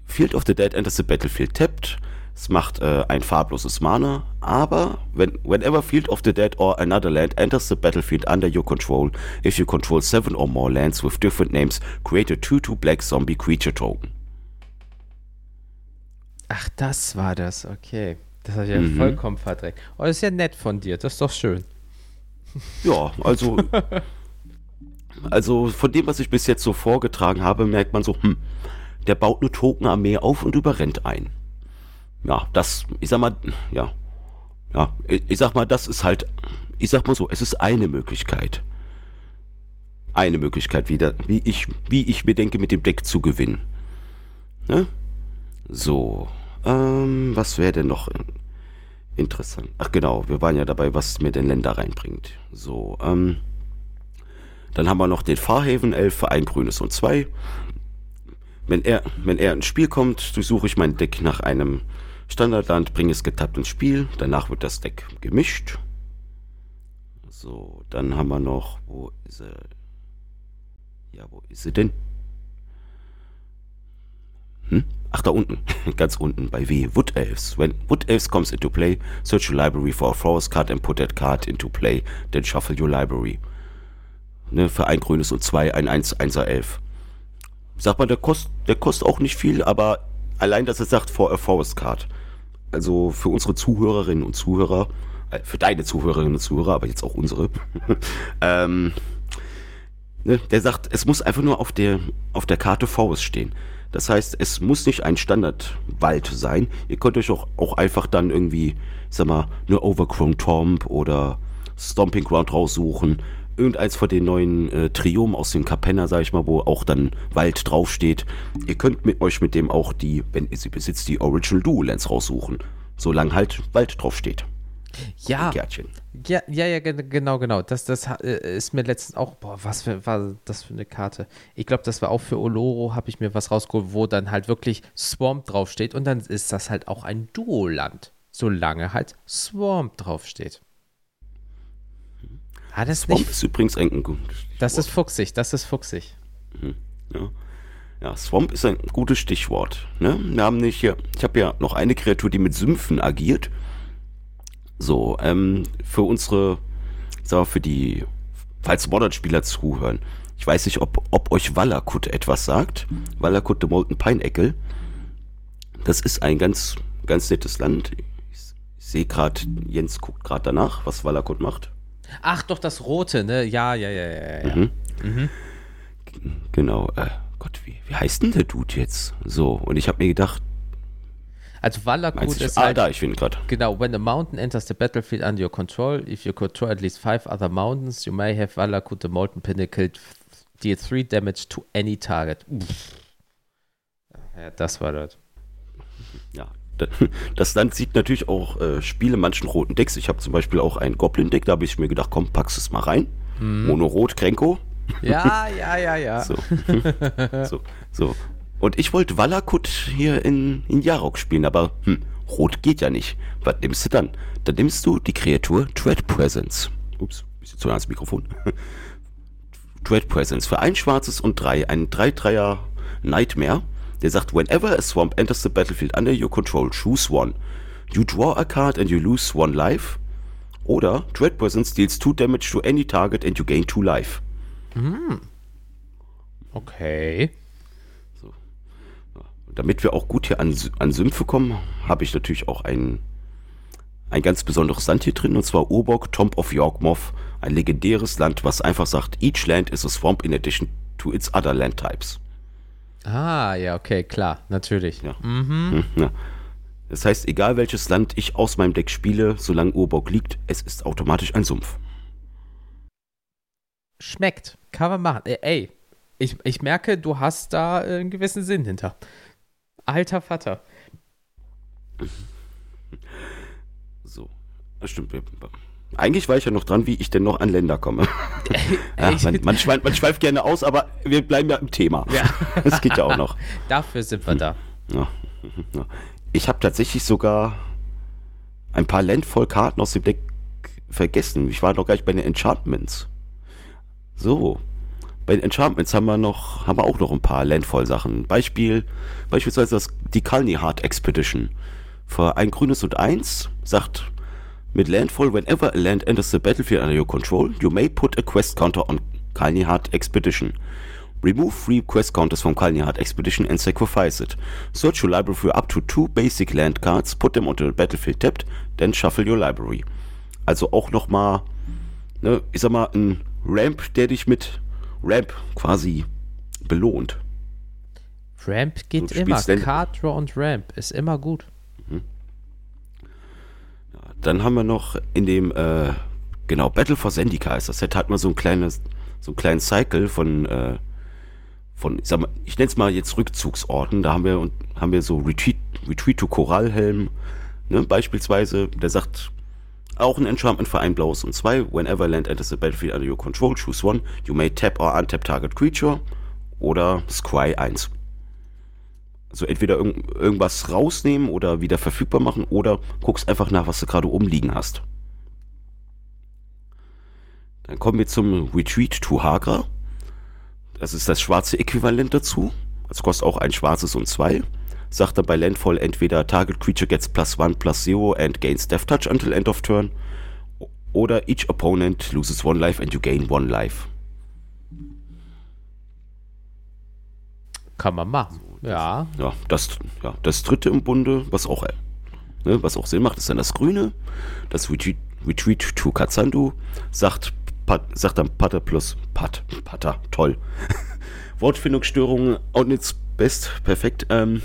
Field of the Dead enters the battlefield tapped. Es macht äh, ein farbloses Mana, aber when, whenever Field of the Dead or another land enters the battlefield under your control, if you control seven or more lands with different names, create a 2-2 black zombie creature token. Ach, das war das, okay. Das habe ich ja mhm. vollkommen verdreckt. Oh, das ist ja nett von dir, das ist doch schön. Ja, also, also von dem, was ich bis jetzt so vorgetragen habe, merkt man so, hm, der baut eine Tokenarmee auf und überrennt ein. Ja, das, ich sag mal, ja, ja, ich sag mal, das ist halt, ich sag mal so, es ist eine Möglichkeit. Eine Möglichkeit wieder, wie ich, wie ich mir denke, mit dem Deck zu gewinnen. Ne? So, ähm, was wäre denn noch Interessant. Ach genau, wir waren ja dabei, was mir den Länder reinbringt. So, ähm, dann haben wir noch den Fahrhaven 11 für ein grünes und zwei. Wenn er, wenn er ins Spiel kommt, durchsuche ich mein Deck nach einem Standardland, bringe es getappt ins Spiel. Danach wird das Deck gemischt. So, dann haben wir noch, wo ist er? Ja, wo ist sie denn? Hm? Ach, da unten, ganz unten bei W. Wood Elves. When Wood Elves comes into play, search your library for a forest card and put that card into play. Then shuffle your library. Ne, für ein grünes und zwei, ein 1-1er Elf. Sagt man, der kostet, der kostet auch nicht viel, aber allein, dass er sagt, for a forest card. Also für unsere Zuhörerinnen und Zuhörer, äh, für deine Zuhörerinnen und Zuhörer, aber jetzt auch unsere, ähm, ne, der sagt, es muss einfach nur auf der, auf der Karte Forest stehen. Das heißt, es muss nicht ein Standardwald sein. Ihr könnt euch auch, auch einfach dann irgendwie, sag mal, eine Overgrown Tomb oder Stomping Ground raussuchen. Irgendeins von den neuen äh, Triomen aus dem Capenna, sag ich mal, wo auch dann Wald draufsteht. Ihr könnt mit euch mit dem auch die, wenn ihr sie besitzt, die Original Dual Lands raussuchen. Solange halt Wald draufsteht. Ja, Ja, ja, ja, genau, genau. Das, das äh, ist mir letztens auch, boah, was für, war das für eine Karte? Ich glaube, das war auch für Oloro, habe ich mir was rausgeholt, wo dann halt wirklich Swamp draufsteht und dann ist das halt auch ein Duo-Land, solange halt Swamp draufsteht. Ah, das Swamp nicht, ist übrigens ein gut. Das ist fuchsig, das ist fuchsig. Mhm, ja. Ja, Swamp ist ein gutes Stichwort. Ne? Wir haben nicht hier, ich habe ja noch eine Kreatur, die mit Sümpfen agiert. So, ähm, für unsere, sag mal, für die, falls Modern-Spieler zuhören. Ich weiß nicht, ob, ob euch Wallakut etwas sagt. Wallakut the Molten Pineapple. Das ist ein ganz, ganz nettes Land. Ich, ich sehe gerade, Jens guckt gerade danach, was Wallakut macht. Ach, doch, das Rote, ne? Ja, ja, ja, ja, ja. Mhm. Mhm. Genau. Äh, Gott, wie, wie heißt denn der Dude jetzt? So, und ich habe mir gedacht, also Valakut ist ah, halt, da, ich bin gerade. Genau, when a mountain enters the battlefield under your control, if you control at least five other mountains, you may have Valakut the Molten Pinnacle deal three damage to any target. Ja, das war das. Ja, das Land sieht natürlich auch äh, Spiele manchen roten Decks. Ich habe zum Beispiel auch ein Goblin-Deck, da habe ich mir gedacht, komm, packst es mal rein. Mhm. Mono-Rot, Krenko. Ja, ja, ja, ja. So, so, so. Und ich wollte Valakut hier in, in Jarok spielen, aber hm, Rot geht ja nicht. Was nimmst du dann? Dann nimmst du die Kreatur Dread Presence. Ups, bisschen zu nah ans Mikrofon. Dread Presence für ein schwarzes und drei. Ein 3-3er Nightmare. Der sagt, whenever a swamp enters the battlefield under your control, choose one. You draw a card and you lose one life. Oder Dread Presence deals two damage to any target and you gain two life. Hm. Okay damit wir auch gut hier an, an Sümpfe kommen, habe ich natürlich auch ein, ein ganz besonderes Land hier drin, und zwar Urbok, Tomb of Yorkmoth, ein legendäres Land, was einfach sagt, each land is a swamp in addition to its other land types. Ah, ja, okay, klar, natürlich. Ja. Mhm. Hm, ja. Das heißt, egal welches Land ich aus meinem Deck spiele, solange Urbok liegt, es ist automatisch ein Sumpf. Schmeckt, kann man machen. Ey, ich, ich merke, du hast da einen gewissen Sinn hinter. Alter Vater. So, das stimmt. Eigentlich war ich ja noch dran, wie ich denn noch an Länder komme. ja, man, man, schweift, man, schweift, gerne aus, aber wir bleiben ja im Thema. Ja. Das geht ja auch noch. Dafür sind wir da. Ja. Ich habe tatsächlich sogar ein paar Landvoll-Karten aus dem Deck vergessen. Ich war noch gar nicht bei den Enchantments. So, bei den Enchantments haben wir noch, haben wir auch noch ein paar Landfall-Sachen. Beispiel, beispielsweise das, die Kalni Heart Expedition. Für ein grünes und eins sagt mit Landfall, whenever a land enters the battlefield under your control, you may put a quest counter on Kalni Heart Expedition. Remove three quest counters from Kalni Heart Expedition and sacrifice it. Search your library for up to two basic land cards, put them onto the battlefield tapped, then shuffle your library. Also auch nochmal, ne, ich sag mal, ein Ramp, der dich mit Ramp quasi belohnt. Ramp geht immer. Card Draw und Ramp ist immer gut. Mhm. Ja, dann haben wir noch in dem, äh, genau, Battle for Zendika ist das Set, hat man so ein kleines, so einen kleinen Cycle von, äh, von, ich sag mal, ich nenne es mal jetzt Rückzugsorten. Da haben wir, haben wir so Retreat, Retreat to Korallhelm, ne, beispielsweise, der sagt, auch ein Enchantment für ein blaues und zwei. Whenever land enters the battlefield under your control, choose one. You may tap or untap target creature. Oder Scry 1. Also entweder irg irgendwas rausnehmen oder wieder verfügbar machen oder guckst einfach nach, was du gerade umliegen hast. Dann kommen wir zum Retreat to Hagra. Das ist das schwarze Äquivalent dazu. Das kostet auch ein schwarzes und zwei sagt er bei Landfall entweder Target Creature gets plus one plus zero and gains Death Touch until end of turn oder each opponent loses one life and you gain one life. Kann man machen. ja. Ja das, ja, das dritte im Bunde, was auch, ne, was auch Sinn macht, ist dann das Grüne. Das Retreat, Retreat to Katsandu sagt, Pat, sagt dann Pater plus Pat, Pater, toll. Wortfindungsstörungen und its best, perfekt. Ähm,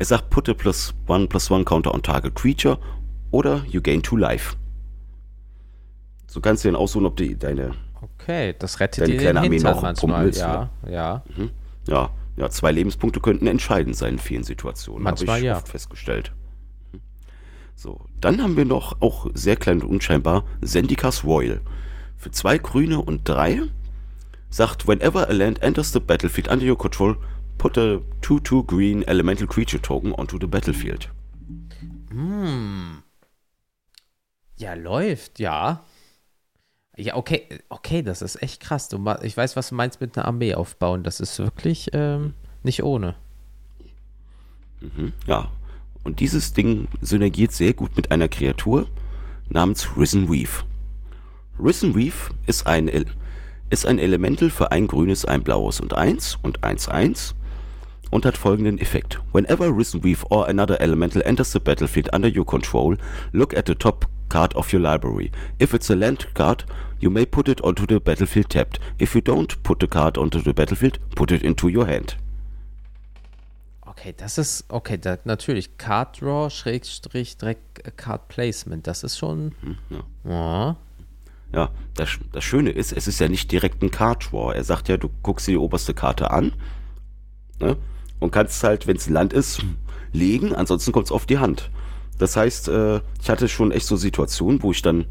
er sagt, put a plus one plus one counter on target creature oder you gain two life. So kannst du dann aussuchen, ob die deine. Okay, das rettet dir den Hintern noch manchmal. Willst, ja, ne? ja. Mhm. Ja, ja, zwei Lebenspunkte könnten entscheidend sein in vielen Situationen. Manchmal habe ich ja. oft festgestellt. So, dann haben wir noch, auch sehr klein und unscheinbar, Zendika's Royal. Für zwei Grüne und drei sagt, whenever a land enters the battlefield under your control, put a 2-2 green elemental creature token onto the battlefield. Hm. Ja, läuft, ja. Ja, okay, okay, das ist echt krass. Du, ich weiß, was du meinst mit einer Armee aufbauen. Das ist wirklich ähm, nicht ohne. Mhm, ja, und dieses Ding synergiert sehr gut mit einer Kreatur namens Risen Weave. Risen Weave ist ein, ist ein Elemental für ein grünes, ein blaues und eins und eins eins und hat folgenden Effekt. Whenever Risen Weave or another elemental enters the battlefield under your control, look at the top card of your library. If it's a land card, you may put it onto the battlefield tapped. If you don't put the card onto the battlefield, put it into your hand. Okay, das ist, okay, da, natürlich, Card Draw, Schrägstrich, direkt äh, Card Placement, das ist schon, hm, ja. ja. Ja, das, das Schöne ist, es ist ja nicht direkt ein Card Draw. Er sagt ja, du guckst dir die oberste Karte an ne, und kannst halt, wenn es Land ist, legen, ansonsten kommt es auf die Hand. Das heißt, äh, ich hatte schon echt so Situationen, wo ich dann,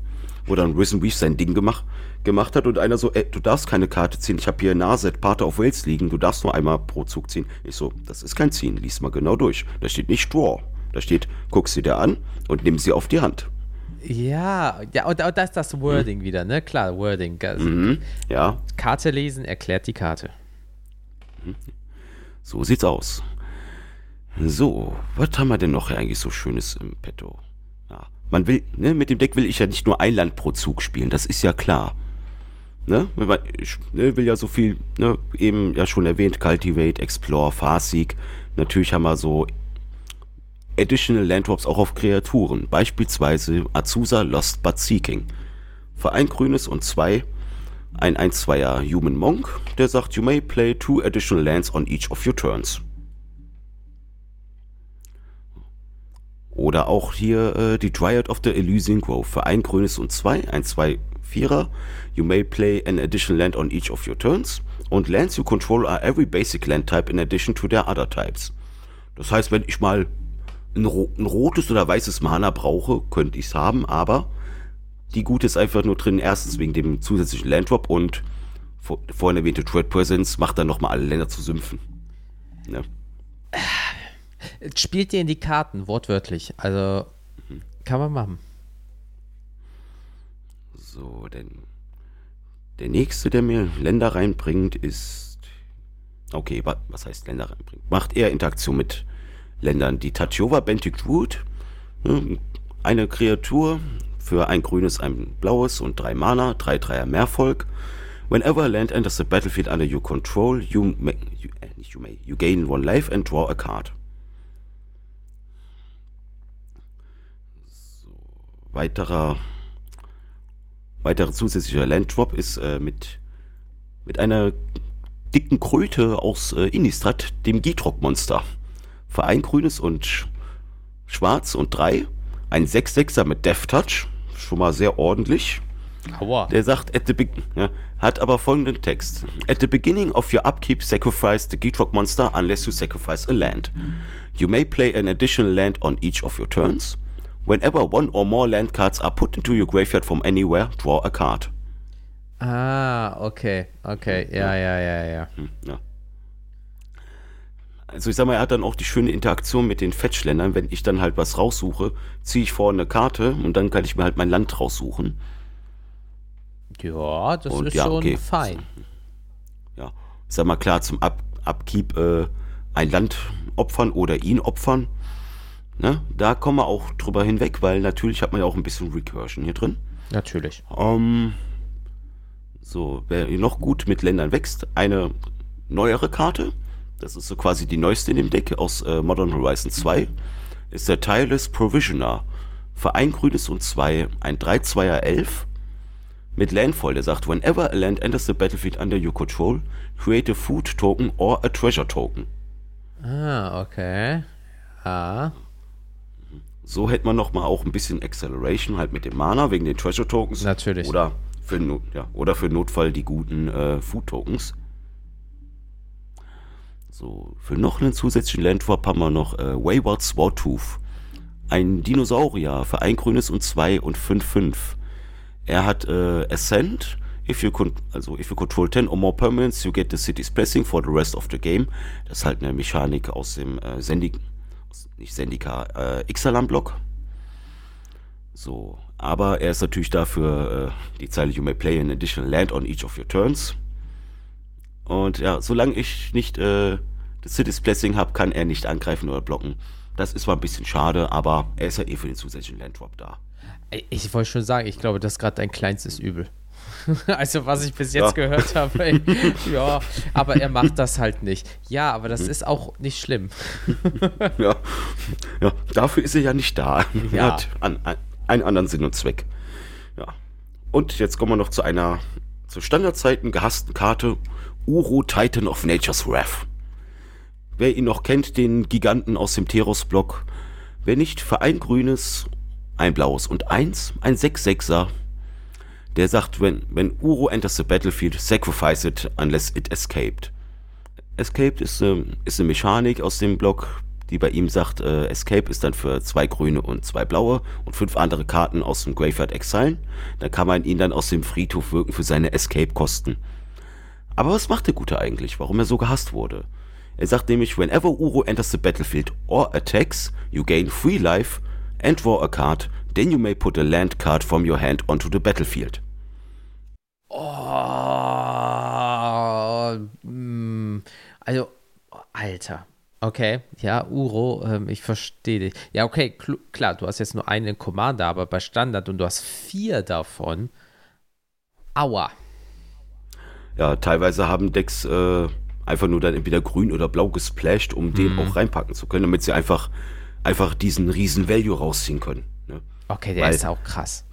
wo dann Risen Reef sein Ding gemacht, gemacht hat und einer so, ey, du darfst keine Karte ziehen, ich habe hier Naset, Pater of Wales liegen, du darfst nur einmal pro Zug ziehen. Ich so, das ist kein Ziehen, lies mal genau durch. Da steht nicht Draw, da steht, guck sie dir an und nimm sie auf die Hand. Ja, ja, und, und das ist das Wording mhm. wieder, ne? Klar, Wording. Also mhm, ja. Karte lesen erklärt die Karte. Mhm. So sieht's aus. So, was haben wir denn noch eigentlich so Schönes im Petto? Ja, man will, ne, mit dem Deck will ich ja nicht nur ein Land pro Zug spielen, das ist ja klar. Ne? Ich ne, will ja so viel, ne, eben ja schon erwähnt, Cultivate, Explore, Farseek. Natürlich haben wir so Additional Landrops auch auf Kreaturen, beispielsweise Azusa Lost But Seeking. Für ein grünes und zwei ein 1-2er Human Monk, der sagt, you may play two additional lands on each of your turns. Oder auch hier äh, die Dryad of the Elysian Grove für ein grünes und zwei, ein 2-4er. You may play an additional land on each of your turns. Und lands you control are every basic land type in addition to their other types. Das heißt, wenn ich mal ein, ro ein rotes oder weißes Mana brauche, könnte ich es haben, aber die gute ist einfach nur drin, erstens wegen dem zusätzlichen Landdrop und vor, vorhin erwähnte Dread Presence macht dann nochmal alle Länder zu Sümpfen. Ne? Spielt dir in die Karten, wortwörtlich. Also, mhm. kann man machen. So, denn der nächste, der mir Länder reinbringt, ist. Okay, was heißt Länder reinbringt? Macht eher Interaktion mit Ländern. Die Tachova Bentic Root, ne, eine Kreatur für ein grünes, ein blaues und drei Mana, drei Dreier Mehrvolk. Whenever a land enters the battlefield under your control, you, may, you, äh, you, may, you gain one life and draw a card. So, weiterer weiterer zusätzlicher Landdrop ist äh, mit mit einer dicken Kröte aus äh, Innistrad, dem Gitrog-Monster. Für ein grünes und schwarz und drei. Ein 6-6er mit Death Touch. Schon mal sehr ordentlich. Aua. Der sagt, at the ja, hat aber folgenden Text. At the beginning of your upkeep, sacrifice the Gitrog monster unless you sacrifice a land. You may play an additional land on each of your turns. Whenever one or more land cards are put into your graveyard from anywhere, draw a card. Ah, okay, okay, ja, ja, ja, ja. Hm, ja. Also ich sag mal, er hat dann auch die schöne Interaktion mit den Fetchländern. Wenn ich dann halt was raussuche, ziehe ich vorne eine Karte und dann kann ich mir halt mein Land raussuchen. Ja, das und ist ja, schon okay. fein. Ja, ich sag mal klar, zum Up Upkeep äh, ein Land opfern oder ihn opfern. Ne? Da kommen wir auch drüber hinweg, weil natürlich hat man ja auch ein bisschen Recursion hier drin. Natürlich. Ähm, so, wer noch gut mit Ländern wächst, eine neuere Karte. Das ist so quasi die neueste in dem Deck aus äh, Modern Horizon 2. Ist der Tireless Provisioner. Für ein grünes und zwei, ein 3-2er 11 mit Landfall, der sagt, whenever a land enters the battlefield under your control, create a food token or a treasure token. Ah, okay. Ja. So hätte man nochmal auch ein bisschen Acceleration halt mit dem Mana wegen den Treasure Tokens. Natürlich. Oder für, ja, oder für Notfall die guten äh, Food Tokens. So, für noch einen zusätzlichen Landwap haben wir noch äh, Wayward Swartooth. ein Dinosaurier für ein grünes und zwei und fünf, fünf. Er hat äh, Ascent. If you, also if you control 10 or more permanents, you get the city's blessing for the rest of the game. Das ist halt eine Mechanik aus dem äh, Sendik, nicht Sendika, äh, Ixalan-Block. So, aber er ist natürlich dafür äh, die Zeile You may play an additional land on each of your turns. Und ja, solange ich nicht äh, das City's Blessing habe, kann er nicht angreifen oder blocken. Das ist zwar ein bisschen schade, aber er ist ja eh für den zusätzlichen Landdrop da. Ich wollte schon sagen, ich glaube, das ist gerade dein kleinstes Übel. also, was ich bis jetzt ja. gehört habe, ey, ja, aber er macht das halt nicht. Ja, aber das mhm. ist auch nicht schlimm. ja. ja, dafür ist er ja nicht da. Ja. Er hat an, an, einen anderen Sinn und Zweck. Ja. Und jetzt kommen wir noch zu einer zu Standardzeiten gehassten Karte Uro Titan of Nature's Wrath. Wer ihn noch kennt, den Giganten aus dem Teros-Block. Wer nicht, für ein grünes, ein blaues und eins, ein 6-6er. Der sagt, wenn, wenn Uro enters the battlefield, sacrifice it unless it escaped. Escaped ist, äh, ist eine Mechanik aus dem Block, die bei ihm sagt, äh, Escape ist dann für zwei grüne und zwei blaue und fünf andere Karten aus dem Graveyard exilen. Dann kann man ihn dann aus dem Friedhof wirken für seine Escape-Kosten. Aber was macht der Gute eigentlich, warum er so gehasst wurde? Er sagt nämlich, whenever Uro enters the battlefield or attacks, you gain free life and draw a card, then you may put a land card from your hand onto the battlefield. Oh, mm, also, Alter. Okay, ja, Uro, ähm, ich verstehe dich. Ja, okay, klar, du hast jetzt nur einen Commander, aber bei Standard und du hast vier davon. Aua. Ja, teilweise haben Decks äh, einfach nur dann entweder grün oder blau gesplashed, um mhm. den auch reinpacken zu können, damit sie einfach, einfach diesen riesen Value rausziehen können. Ne? Okay, der weil, ist auch krass.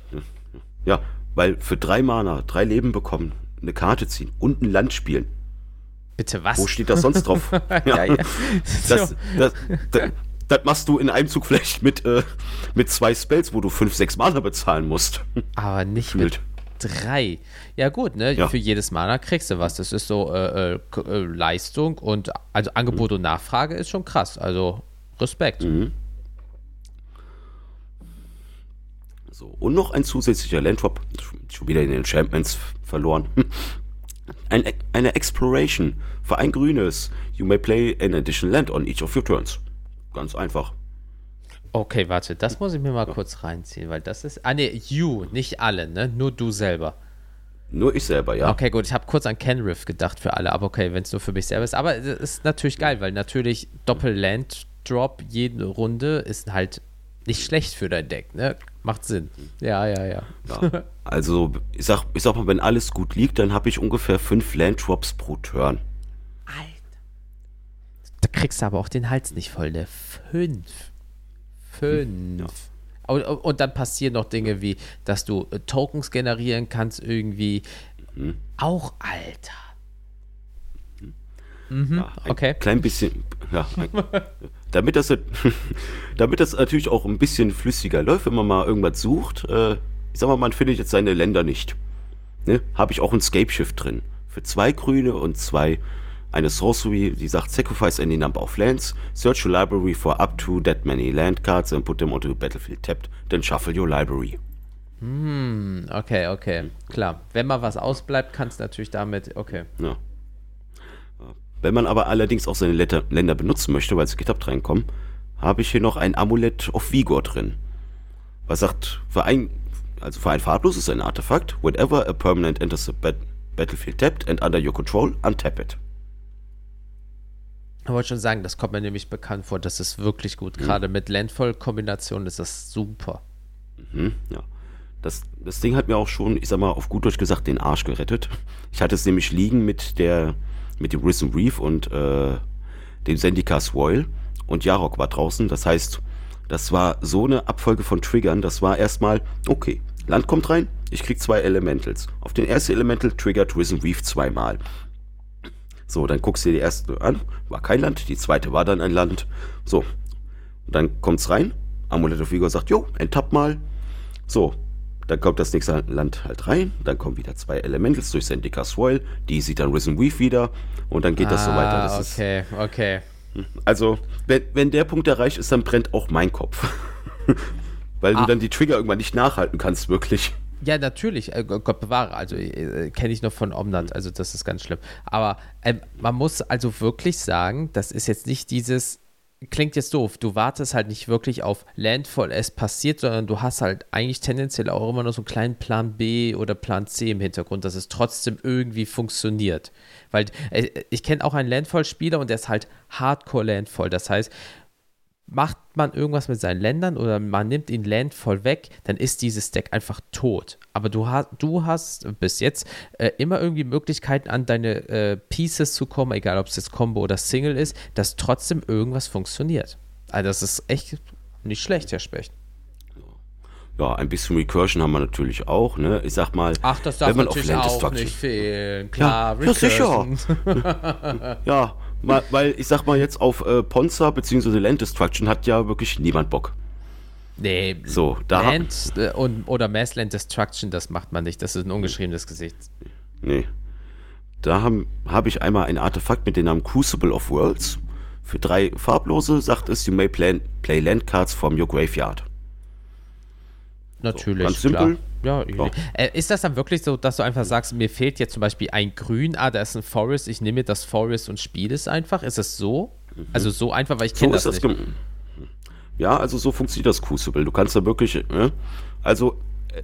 Ja, weil für drei Mana, drei Leben bekommen, eine Karte ziehen und ein Land spielen. Bitte was? Wo steht das sonst drauf? ja, ja. Das, das, das, das, machst du in einem Zug vielleicht mit, äh, mit zwei Spells, wo du fünf, sechs Mana bezahlen musst. Aber nicht Fühlt. mit drei. Ja gut, ne? Ja. Für jedes Mana kriegst du was. Das ist so äh, äh, äh Leistung und also Angebot mhm. und Nachfrage ist schon krass. Also Respekt. Mhm. So, und noch ein zusätzlicher Landrop. Schon wieder in den Enchantments verloren. Ein, eine Exploration für ein grünes. You may play an additional land on each of your turns. Ganz einfach. Okay, warte, das muss ich mir mal kurz reinziehen, weil das ist. Ah, ne, you, nicht alle, ne? Nur du selber. Nur ich selber, ja. Okay, gut. Ich habe kurz an Kenriff gedacht für alle, aber okay, wenn es nur für mich selber ist. Aber es ist natürlich geil, weil natürlich Doppel-Land-Drop jede Runde ist halt nicht schlecht für dein Deck, ne? Macht Sinn. Ja, ja, ja. ja. Also, ich sag, ich sag mal, wenn alles gut liegt, dann habe ich ungefähr fünf Land-Drops pro Turn. Alter. Da kriegst du aber auch den Hals nicht voll, ne? Fünf. Fünf. Und, und, dann passieren noch Dinge wie, dass du äh, Tokens generieren kannst, irgendwie. Mhm. Auch, Alter. Mhm, ja, ein okay. klein bisschen, ja, ein, damit das, damit das natürlich auch ein bisschen flüssiger läuft, wenn man mal irgendwas sucht. Äh, ich sag mal, man findet jetzt seine Länder nicht. Ne? Habe ich auch ein Scape Shift drin. Für zwei grüne und zwei eine Sorcery, die sagt Sacrifice any number of lands, search your library for up to that many land cards and put them onto the battlefield tapped, then shuffle your library. Hm, okay, okay, klar. Wenn mal was ausbleibt, kannst du natürlich damit, okay. Ja. Wenn man aber allerdings auch seine Letter, Länder benutzen möchte, weil sie getappt reinkommen, habe ich hier noch ein Amulett of Vigor drin. Was sagt, für ein, also für ein farblos ist ein Artefakt, whenever a permanent enters the bat battlefield tapped and under your control, untap it. Ich wollte schon sagen, das kommt mir nämlich bekannt vor, das ist wirklich gut. Mhm. Gerade mit Landfall-Kombinationen ist das super. Mhm, ja. Das, das Ding hat mir auch schon, ich sag mal, auf gut Deutsch gesagt, den Arsch gerettet. Ich hatte es nämlich liegen mit der, mit dem Risen Reef und äh, dem Zendika Swoil und Jarok war draußen. Das heißt, das war so eine Abfolge von Triggern, das war erstmal, okay, Land kommt rein, ich krieg zwei Elementals. Auf den ersten Elemental triggert Risen Reef zweimal. So, dann guckst du dir die erste an, war kein Land, die zweite war dann ein Land. So, und dann kommt's rein, Amulet of Vigor sagt, jo, enttapp mal. So, dann kommt das nächste Land halt rein, dann kommen wieder zwei Elementals durch Sendika Swell, die sieht dann Risen Weave wieder und dann geht ah, das so weiter. Das okay, ist, okay. Also, wenn, wenn der Punkt erreicht ist, dann brennt auch mein Kopf. Weil ah. du dann die Trigger irgendwann nicht nachhalten kannst, wirklich. Ja, natürlich, äh, Gott bewahre, also äh, kenne ich noch von Omnat, also das ist ganz schlimm. Aber äh, man muss also wirklich sagen, das ist jetzt nicht dieses, klingt jetzt doof, du wartest halt nicht wirklich auf Landfall, es passiert, sondern du hast halt eigentlich tendenziell auch immer noch so einen kleinen Plan B oder Plan C im Hintergrund, dass es trotzdem irgendwie funktioniert. Weil äh, ich kenne auch einen Landfall-Spieler und der ist halt Hardcore-Landfall, das heißt, macht man irgendwas mit seinen Ländern oder man nimmt ihn Landfall weg, dann ist dieses Deck einfach tot. Aber du, hast, du hast bis jetzt äh, immer irgendwie Möglichkeiten an deine äh, Pieces zu kommen, egal ob es jetzt Combo oder Single ist, dass trotzdem irgendwas funktioniert. Also das ist echt nicht schlecht, Herr Specht. Ja, ein bisschen Recursion haben wir natürlich auch, ne? Ich sag mal, Ach, das darf wenn man natürlich auf auch nicht fehlen. Klar, ja, Recursion. Ja, sicher. ja, weil ich sag mal jetzt auf äh, Ponza bzw. Land Destruction hat ja wirklich niemand Bock. Nee, so, da Land äh, und, oder Massland Destruction, das macht man nicht. Das ist ein ungeschriebenes Gesicht. Nee. Da habe hab ich einmal ein Artefakt mit dem Namen Crucible of Worlds. Für drei farblose sagt es, you may play, play land cards from your graveyard. Natürlich. So, ganz simpel. Ja, ja. Äh, ist das dann wirklich so, dass du einfach sagst, mir fehlt jetzt zum Beispiel ein Grün, ah, da ist ein Forest, ich nehme mir das Forest und spiele es einfach? Ist es so? Mhm. Also so einfach, weil ich kenne so das, das nicht. Ja, also so funktioniert das Crucible. Du kannst da wirklich, ne? also äh,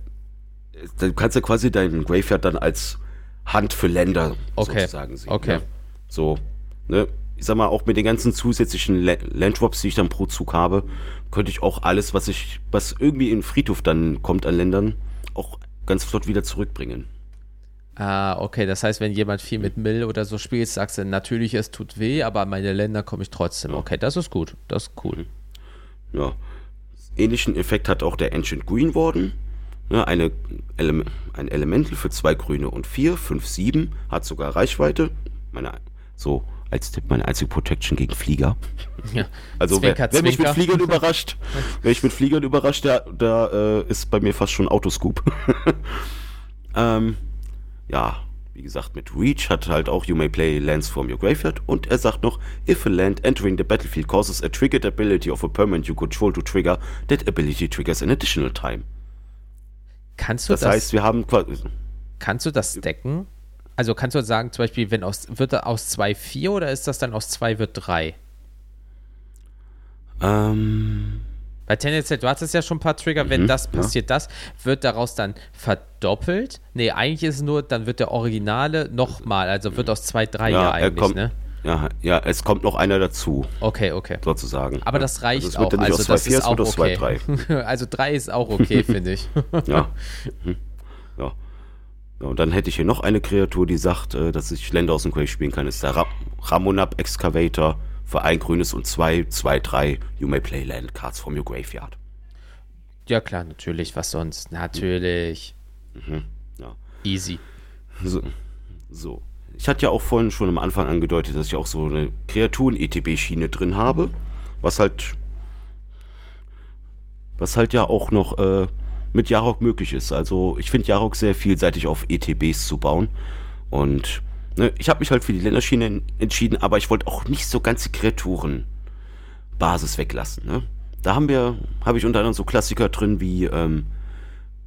du kannst ja quasi deinen Graveyard dann als Hand für Länder okay. sozusagen sehen. Okay. Ne? So, ne? Ich sag mal, auch mit den ganzen zusätzlichen Landdrops, die ich dann pro Zug habe, könnte ich auch alles, was ich, was irgendwie in Friedhof dann kommt an Ländern, auch ganz flott wieder zurückbringen. Ah, okay. Das heißt, wenn jemand viel mit Mill oder so spielt, sagst du, natürlich, es tut weh, aber meine Länder komme ich trotzdem. Okay, das ist gut. Das ist cool. Ja. Ähnlichen Effekt hat auch der Ancient Green Warden. Ja, eine Ele ein Elemental für zwei Grüne und vier, fünf, sieben, hat sogar Reichweite. Meine, so als Tipp meine einzige Protection gegen Flieger. Ja. Also Zwinker, wer, wer mich mit Fliegern überrascht, wer mich mit Fliegern überrascht, der, der äh, ist bei mir fast schon Autoscoop. ähm, ja, wie gesagt, mit Reach hat halt auch You may play lands from your graveyard und er sagt noch, if a land entering the battlefield causes a triggered ability of a permanent you control to trigger, that ability triggers an additional time. Kannst du das? Das heißt, wir haben quasi. Kannst du das decken? Also kannst du sagen, zum Beispiel, wenn aus, wird er aus 2 4 oder ist das dann aus 2 wird 3? Ähm. Bei tendenziell, du hattest ja schon ein paar Trigger, wenn mhm, das passiert, ja. das, wird daraus dann verdoppelt? Nee, eigentlich ist es nur, dann wird der Originale nochmal, also wird aus 2, 3 ja, ja eigentlich, kommt, ne? Ja, ja, es kommt noch einer dazu. Okay, okay. Sozusagen. Aber das reicht also auch. Also das ist auch okay. 3. also 3 ist auch okay, finde ich. ja. Mhm. Ja. Und dann hätte ich hier noch eine Kreatur, die sagt, äh, dass ich Länder aus dem Grave spielen kann. ist der Ra Ramonab Excavator für ein grünes und zwei, zwei, drei. You may play land cards from your graveyard. Ja, klar, natürlich. Was sonst? Natürlich. Mhm, ja. Easy. So, so. Ich hatte ja auch vorhin schon am Anfang angedeutet, dass ich auch so eine Kreaturen-ETB-Schiene drin habe. Was halt. Was halt ja auch noch äh, mit Jarok möglich ist. Also ich finde Jarok sehr vielseitig auf ETBs zu bauen. Und ne, ich habe mich halt für die Länderschiene entschieden, aber ich wollte auch nicht so ganze Kreaturen Basis weglassen. Ne? Da haben wir, habe ich unter anderem so Klassiker drin wie, ähm,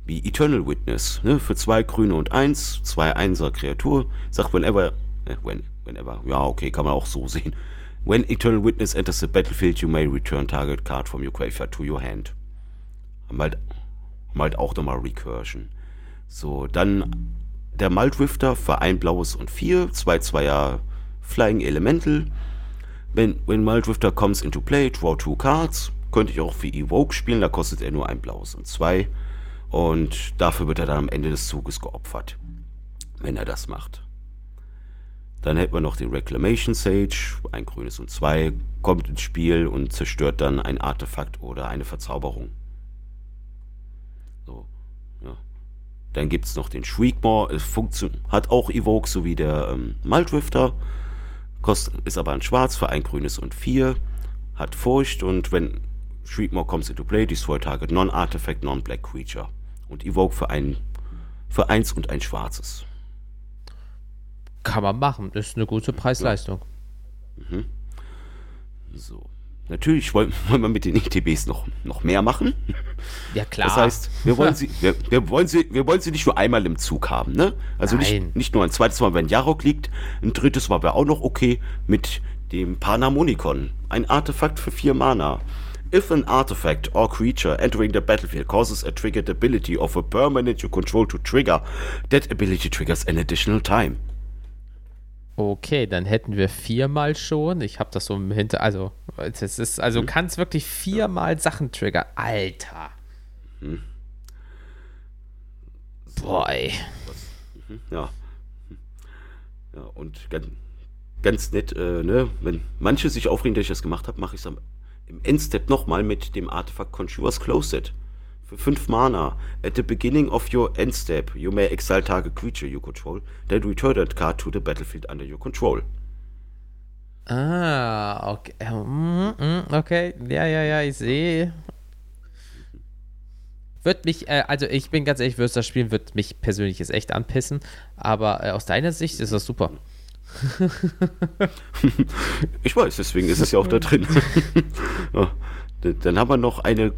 wie Eternal Witness, ne? Für zwei Grüne und eins, zwei Einser Kreatur. Sagt whenever, äh, when, whenever, ja, okay, kann man auch so sehen. When Eternal Witness enters the battlefield, you may return target card from your graveyard to your hand. Haben halt malt auch nochmal Recursion. So, dann der Maltwifter für ein blaues und vier, zwei Zweier Flying Elemental. Wenn, when Maltwifter comes into play, draw two cards. Könnte ich auch für Evoke spielen, da kostet er nur ein blaues und zwei. Und dafür wird er dann am Ende des Zuges geopfert, wenn er das macht. Dann hätten wir noch den Reclamation Sage, ein grünes und zwei, kommt ins Spiel und zerstört dann ein Artefakt oder eine Verzauberung. Dann gibt es noch den Shriekmore, hat auch Evoke, so wie der ähm, Maldrifter. Kostet, ist aber ein Schwarz für ein grünes und vier. Hat Furcht und wenn Shriekmore comes into play, destroy target non-artifact, non-black creature. Und Evoke für ein für eins und ein schwarzes. Kann man machen, das ist eine gute Preis-Leistung. Ja. Mhm. So. Natürlich wollen, wollen wir mit den ETBs noch, noch mehr machen. Ja, klar. Das heißt, wir wollen sie, wir, wir, wollen sie, wir wollen sie nicht nur einmal im Zug haben, ne? Also nicht, nicht nur ein zweites Mal, wenn Jarok liegt, ein drittes Mal wäre auch noch okay mit dem Panharmonikon. Ein Artefakt für vier Mana. If an artifact or creature entering the battlefield causes a triggered ability of a permanent you control to trigger, that ability triggers an additional time. Okay, dann hätten wir viermal schon. Ich habe das so im Hinter. Also, es ist, also hm. kann es wirklich viermal Sachen triggern. Alter. Hm. Boy. Mhm, ja. Ja, und ganz, ganz nett, äh, ne? Wenn manche sich aufregen, dass ich das gemacht habe, mache ich es am im Endstep nochmal mit dem Artefakt Conjures Closet. Für 5 Mana. At the beginning of your endstep, you may exile target creature you control, then return that card to the battlefield under your control. Ah, okay. Mm, mm, okay, ja, ja, ja, ich sehe. Wird mich, äh, also ich bin ganz ehrlich, würde das spielen, wird mich persönlich jetzt echt anpissen. Aber äh, aus deiner Sicht ist das super ich weiß, deswegen ist es ja auch da drin. Dann haben wir noch eine,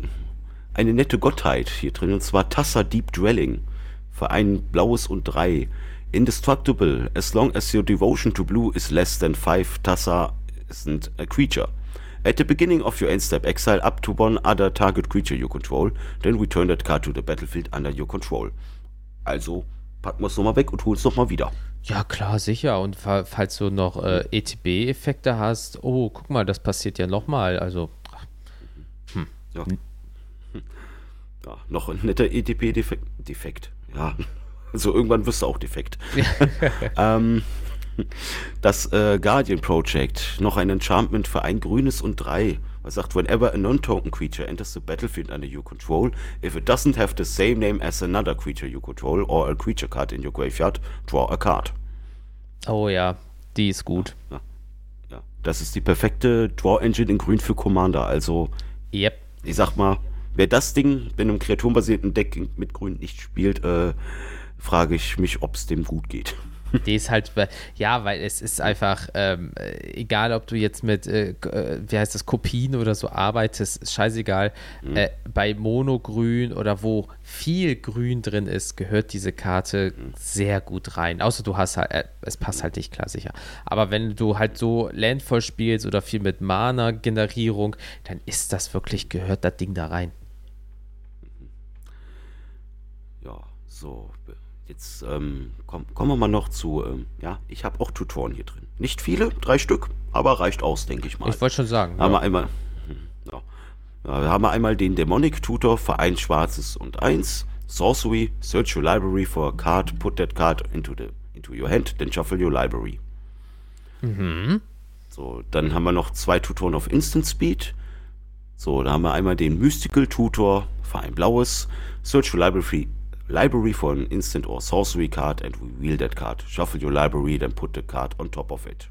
eine nette Gottheit hier drin, und zwar Tassa Deep Dwelling. Für ein blaues und drei. Indestructible, as long as your devotion to blue is less than five Tassa isn't a creature. At the beginning of your end step, exile up to one other target creature you control, then return that card to the battlefield under your control. Also packen wir es nochmal weg und holen es nochmal wieder. Ja, klar, sicher. Und falls du noch äh, ETB-Effekte hast, oh, guck mal, das passiert ja nochmal. Also, hm. ja. Ja. noch ein netter ETB-Defekt. Defekt. Ja, also irgendwann wirst du auch defekt. ähm, das äh, Guardian Project, noch ein Enchantment für ein grünes und drei. Er sagt, whenever a non-token creature enters the battlefield under your control, if it doesn't have the same name as another creature you control or a creature card in your graveyard, draw a card. Oh ja, die ist gut. Ja, ja. Das ist die perfekte Draw-Engine in grün für Commander. Also, yep. ich sag mal, wer das Ding mit einem kreaturenbasierten Deck mit grün nicht spielt, äh, frage ich mich, ob es dem gut geht. Die ist halt, ja, weil es ist einfach, ähm, egal ob du jetzt mit, äh, äh, wie heißt das, Kopien oder so arbeitest, ist scheißegal. Mhm. Äh, bei Monogrün oder wo viel Grün drin ist, gehört diese Karte mhm. sehr gut rein. Außer du hast halt, äh, es passt halt nicht klar sicher. Aber wenn du halt so Landfall spielst oder viel mit Mana-Generierung, dann ist das wirklich, gehört das Ding da rein. Ja, so Jetzt ähm, komm, kommen wir mal noch zu, ähm, ja, ich habe auch Tutoren hier drin. Nicht viele, drei Stück, aber reicht aus, denke ich mal. Ich wollte schon sagen. Haben ja. wir einmal, ja. ja. wir haben einmal den Demonic Tutor für ein schwarzes und eins. Sorcery, search your library for a card, put that card into, the, into your hand, then shuffle your library. Mhm. So, dann haben wir noch zwei Tutoren auf Instant Speed. So, da haben wir einmal den Mystical Tutor für ein blaues. Search your library library for an instant or sorcery card and reveal that card. Shuffle your library, then put the card on top of it.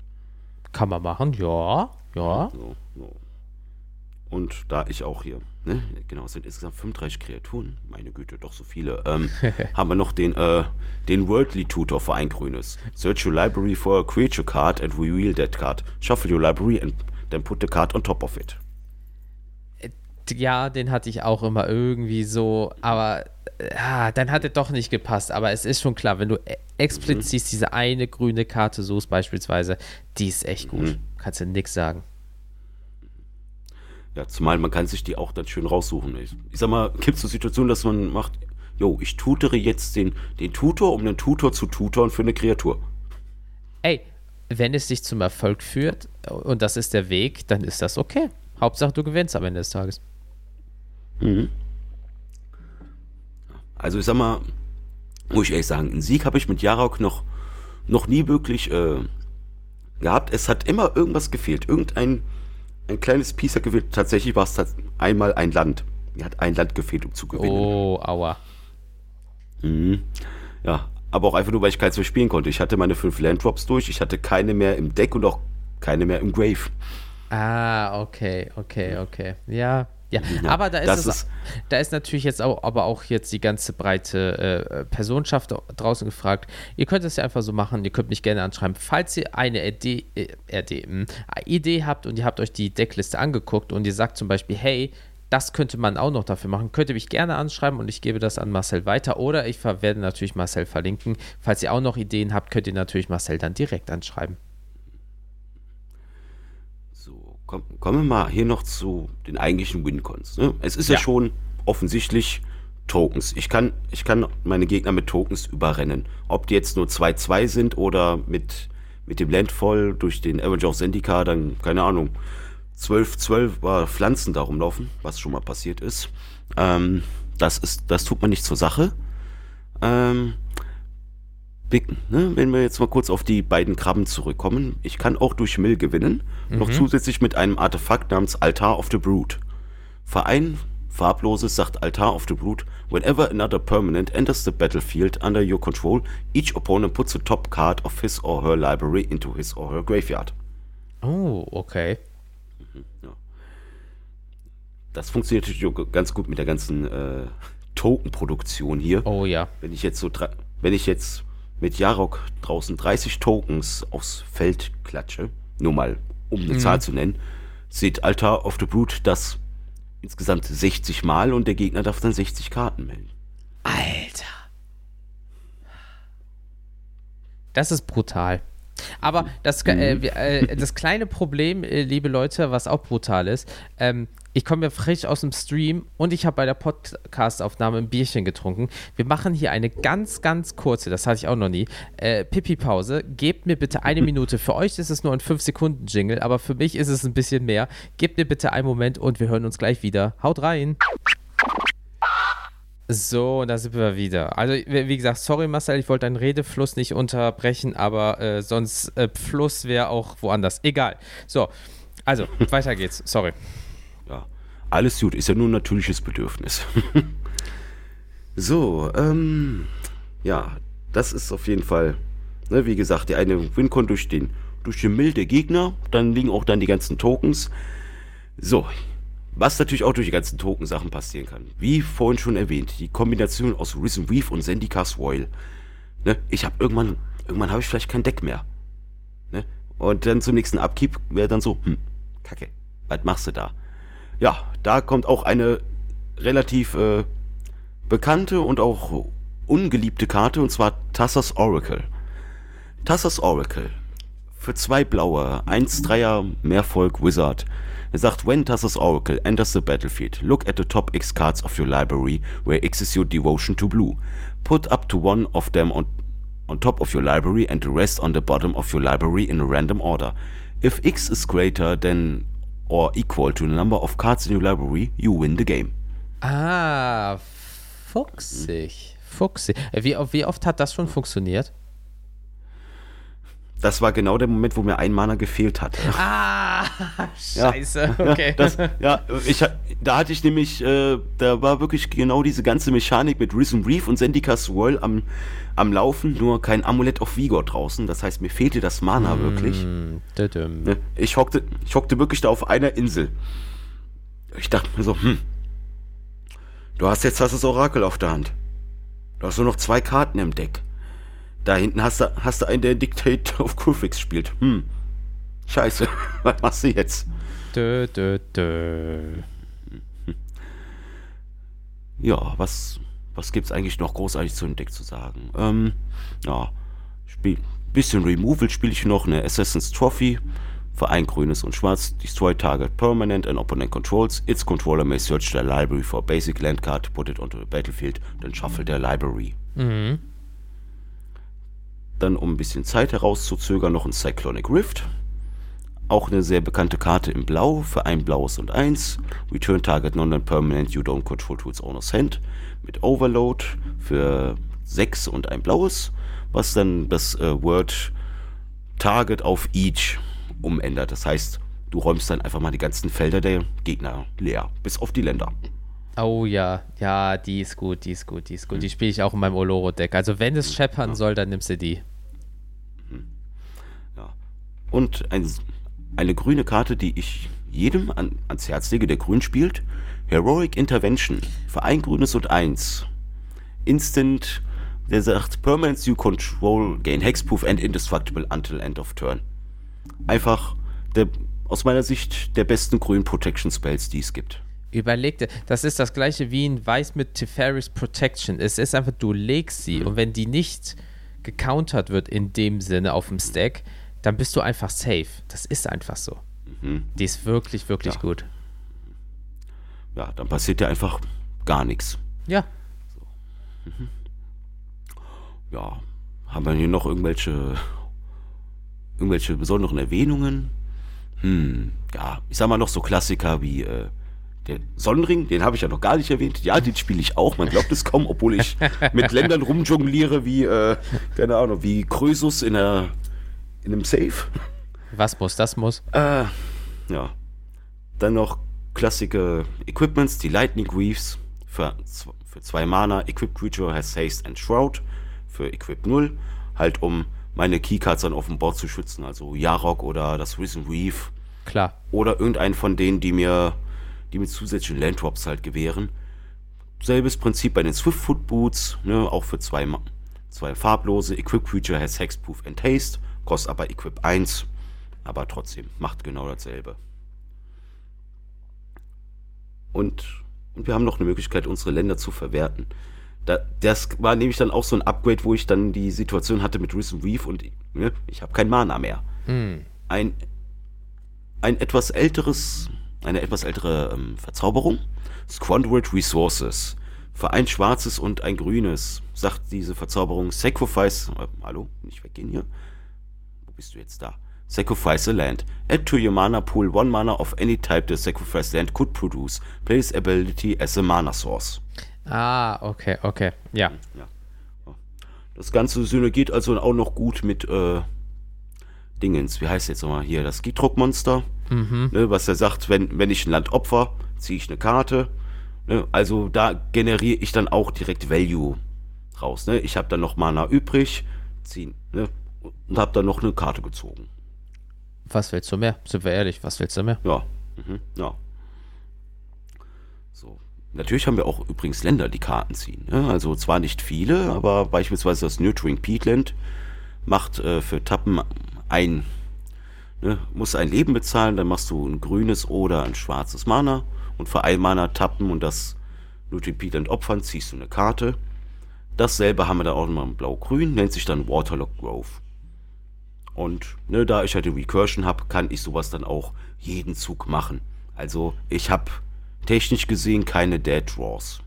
Kann man machen, ja. Ja. So, so. Und da ich auch hier, ne, genau, es sind insgesamt 35 Kreaturen, meine Güte, doch so viele, ähm, haben wir noch den, äh, den Worldly Tutor für ein grünes. Search your library for a creature card and reveal that card. Shuffle your library and then put the card on top of it. Äh, ja, den hatte ich auch immer irgendwie so, aber ja, dann hat er doch nicht gepasst. Aber es ist schon klar, wenn du e- explizit mhm. diese eine grüne Karte suchst, beispielsweise, die ist echt gut. Mhm. Kannst du nichts sagen. Ja, zumal man kann sich die auch dann schön raussuchen. Ich, ich sag mal, gibt es so Situationen, dass man macht, jo, ich tutere jetzt den, den Tutor, um den Tutor zu tutoren für eine Kreatur. Ey, wenn es dich zum Erfolg führt und das ist der Weg, dann ist das okay. Hauptsache, du gewinnst am Ende des Tages. Mhm. Also ich sag mal, muss ich ehrlich sagen, einen Sieg habe ich mit Jarok noch, noch nie wirklich äh, gehabt. Es hat immer irgendwas gefehlt. Irgendein ein kleines Piece hat gefehlt. Tatsächlich war es einmal ein Land. Mir hat ein Land gefehlt, um zu gewinnen. Oh, aua. Mhm. Ja, aber auch einfach nur, weil ich keins mehr spielen konnte. Ich hatte meine fünf Landdrops durch, ich hatte keine mehr im Deck und auch keine mehr im Grave. Ah, okay, okay, okay. Ja, Ja, ja, aber da ist, es, ist da ist natürlich jetzt auch, aber auch jetzt die ganze breite äh, Personenschaft draußen gefragt. Ihr könnt es ja einfach so machen, ihr könnt mich gerne anschreiben. Falls ihr eine RD, äh, RD, mh, Idee habt und ihr habt euch die Deckliste angeguckt und ihr sagt zum Beispiel, hey, das könnte man auch noch dafür machen. Könnt ihr mich gerne anschreiben und ich gebe das an Marcel weiter. Oder ich werde natürlich Marcel verlinken. Falls ihr auch noch Ideen habt, könnt ihr natürlich Marcel dann direkt anschreiben. Komm, kommen wir mal hier noch zu den eigentlichen Wincons. Ne? Es ist ja. ja. schon offensichtlich Tokens. Ich kann, ich kann meine Gegner mit Tokens überrennen. Ob die jetzt nur 2-2 sind oder mit, mit dem Landfall durch den Avenger of Zendika dann, keine Ahnung, 12-12 äh, Pflanzen da rumlaufen, was schon mal passiert ist. Ähm, das ist, das tut man nicht zur Sache. Ähm, Big, ne? wenn wir jetzt mal kurz auf die beiden Krabben zurückkommen, ich kann auch durch Mill gewinnen, mhm. noch zusätzlich mit einem Artefakt namens Altar of the Brood. Verein farbloses sagt Altar of the Brood, whenever another permanent enters the battlefield under your control, each opponent puts the top card of his or her library into his or her graveyard. Oh, okay. Mhm, ja. Das funktioniert natürlich ganz gut mit der ganzen äh, Token-Produktion hier. Oh ja. Wenn ich jetzt so wenn ich jetzt mit Jarok draußen 30 Tokens aufs Feld klatsche, nur mal um eine mhm. Zahl zu nennen, sieht Altar of the Brute das insgesamt 60 Mal und der Gegner darf dann 60 Karten melden. Alter. Das ist brutal. Aber das, äh, mhm. äh, das kleine Problem, äh, liebe Leute, was auch brutal ist, ähm, ich komme ja frisch aus dem Stream und ich habe bei der Podcast-Aufnahme ein Bierchen getrunken. Wir machen hier eine ganz, ganz kurze, das hatte ich auch noch nie, äh, Pipi-Pause. Gebt mir bitte eine Minute. Für euch ist es nur ein 5-Sekunden-Jingle, aber für mich ist es ein bisschen mehr. Gebt mir bitte einen Moment und wir hören uns gleich wieder. Haut rein! So, da sind wir wieder. Also, wie gesagt, sorry Marcel, ich wollte deinen Redefluss nicht unterbrechen, aber äh, sonst äh, Fluss wäre auch woanders. Egal. So, also, weiter geht's. Sorry. Ja, alles gut, ist ja nur ein natürliches Bedürfnis. so, ähm, ja, das ist auf jeden Fall, ne, wie gesagt, die eine Wincon durch den, durch den milde Gegner, dann liegen auch dann die ganzen Tokens. So, was natürlich auch durch die ganzen Token-Sachen passieren kann. Wie vorhin schon erwähnt, die Kombination aus Risen Weave und Zendika's Royal. Ne, ich habe irgendwann, irgendwann habe ich vielleicht kein Deck mehr. Ne? Und dann zum nächsten Upkeep wäre dann so, hm, kacke, was machst du da? Ja, da kommt auch eine relativ äh, bekannte und auch ungeliebte Karte, und zwar Tassas Oracle. Tassas Oracle. Für zwei blaue, 1-3er Mehrvolk Wizard. Er sagt, when Tassas Oracle enters the battlefield, look at the top X cards of your library, where X is your devotion to blue. Put up to one of them on, on top of your library and the rest on the bottom of your library in a random order. If X is greater than or equal to the number of cards in your library, you win the game. Ah, fuchsig. Fuchsig. Äh, wie, wie oft hat das schon funktioniert? Das war genau der Moment, wo mir ein Mana gefehlt hat. Ah, scheiße. Ja, okay. Das, ja, ich, da hatte ich nämlich, äh, da war wirklich genau diese ganze Mechanik mit Risen Reef und Zendika's Swirl am, am Laufen, nur kein Amulett of Vigor draußen. Das heißt, mir fehlte das Mana mm, wirklich. Ich hockte, ich hockte wirklich da auf einer Insel. Ich dachte mir so, hm, du hast jetzt das Orakel auf der Hand. Du hast nur noch zwei Karten im Deck. Da hinten hast du, hast du einen, der Dictate of Crufix spielt. Hm. Scheiße. Was machst du jetzt? Dö, dö, dö. Ja, was, was gibt's eigentlich noch großartig zu dem Deck zu sagen? Ähm, ja, spiel, bisschen Removal spiele ich noch, eine Assassin's Trophy. Für ein grünes und schwarz. Destroy target permanent and opponent controls. Its controller may search their library for a basic land card, put it onto the battlefield, then shuffle their library. Mhm. Dann, um ein bisschen Zeit herauszuzögern, noch ein Cyclonic Rift. Auch eine sehr bekannte Karte in Blau für ein blaues und eins. Return Target Non-Permanent You Don't Control to its Owner's Hand. Mit Overload für sechs und ein blaues. Was dann das äh, Word Target auf Each umändert. Das heißt, du räumst dann einfach mal die ganzen Felder der Gegner leer. Bis auf die Länder. Oh ja, ja, die ist gut, die ist gut, die ist gut. Die spiele ich auch in meinem Oloro-Deck. Also wenn es scheppern soll, dann nimmst du die. Ja. Und ein, eine grüne Karte, die ich jedem an, ans Herz lege, der grün spielt. Heroic Intervention. Für ein grünes und eins. Instant, der sagt, Permanence you control, gain hexproof and indestructible until end of turn. Einfach der, aus meiner Sicht der besten grünen Protection Spells, die es gibt. Überleg dir, das ist das gleiche wie ein Weiß mit Teferis Protection. Es ist einfach, du legst sie mhm. und wenn die nicht gecountert wird in dem Sinne auf dem Stack, dann bist du einfach safe. Das ist einfach so. Mhm. Die ist wirklich, wirklich ja. gut. Ja, dann passiert ja einfach gar nichts. Ja. So. Mhm. Ja, haben wir hier noch irgendwelche irgendwelche besonderen Erwähnungen? Hm, ja, ich sag mal noch so Klassiker wie äh, der Sonnenring, den habe ich ja noch gar nicht erwähnt. Ja, den spiele ich auch. Man glaubt es kaum, obwohl ich mit Ländern rumjongliere wie, äh, keine Ahnung, wie Krösus in, einer, in einem Safe. Was muss, das muss. Äh, ja. Dann noch klassische Equipments, die Lightning Weaves für, für zwei Mana. Equipped Creature has Haste and Shroud für Equip 0. Halt um meine Keycards dann auf dem Board zu schützen. Also Yarok oder das Risen Weave. Klar. Oder irgendeinen von denen, die mir die mit zusätzlichen Landdrops halt gewähren. Selbes Prinzip bei den Swiftfoot Boots, ne, auch für zwei, zwei farblose. Equip Creature has Hexproof and Haste, kostet aber Equip 1, aber trotzdem macht genau dasselbe. Und, und wir haben noch eine Möglichkeit, unsere Länder zu verwerten. Da, das war nämlich dann auch so ein Upgrade, wo ich dann die Situation hatte mit Risen Reef und ne, ich habe kein Mana mehr. Hm. Ein, ein etwas älteres eine etwas ältere ähm, Verzauberung. Squandered Resources. Für ein schwarzes und ein grünes sagt diese Verzauberung Sacrifice. Äh, hallo, nicht weggehen hier. Wo bist du jetzt da? Sacrifice a land. Add to your mana pool one mana of any type the sacrifice land could produce. Play this ability as a mana source. Ah, okay, okay, ja. ja. Das Ganze synergiert also auch noch gut mit äh, Dingens. Wie heißt jetzt nochmal hier? Das Gidruckmonster. Mhm. Ne, was er sagt, wenn, wenn ich ein Land opfer, ziehe ich eine Karte. Ne, also da generiere ich dann auch direkt Value raus. Ne? Ich habe dann noch Mana übrig, ziehen ne? und habe dann noch eine Karte gezogen. Was willst du mehr? Sind wir ehrlich, was willst du mehr? Ja, mhm. ja. So. Natürlich haben wir auch übrigens Länder, die Karten ziehen. Ne? Also zwar nicht viele, aber beispielsweise das Nurturing Peatland macht äh, für Tappen ein Ne, musst ein Leben bezahlen, dann machst du ein grünes oder ein schwarzes Mana und für ein Mana tappen und das Repeat opfern, ziehst du eine Karte. Dasselbe haben wir da auch nochmal in Blau-Grün, nennt sich dann Waterlock Grove. Und ne, da ich halt die Recursion habe, kann ich sowas dann auch jeden Zug machen. Also ich habe technisch gesehen keine Dead Draws.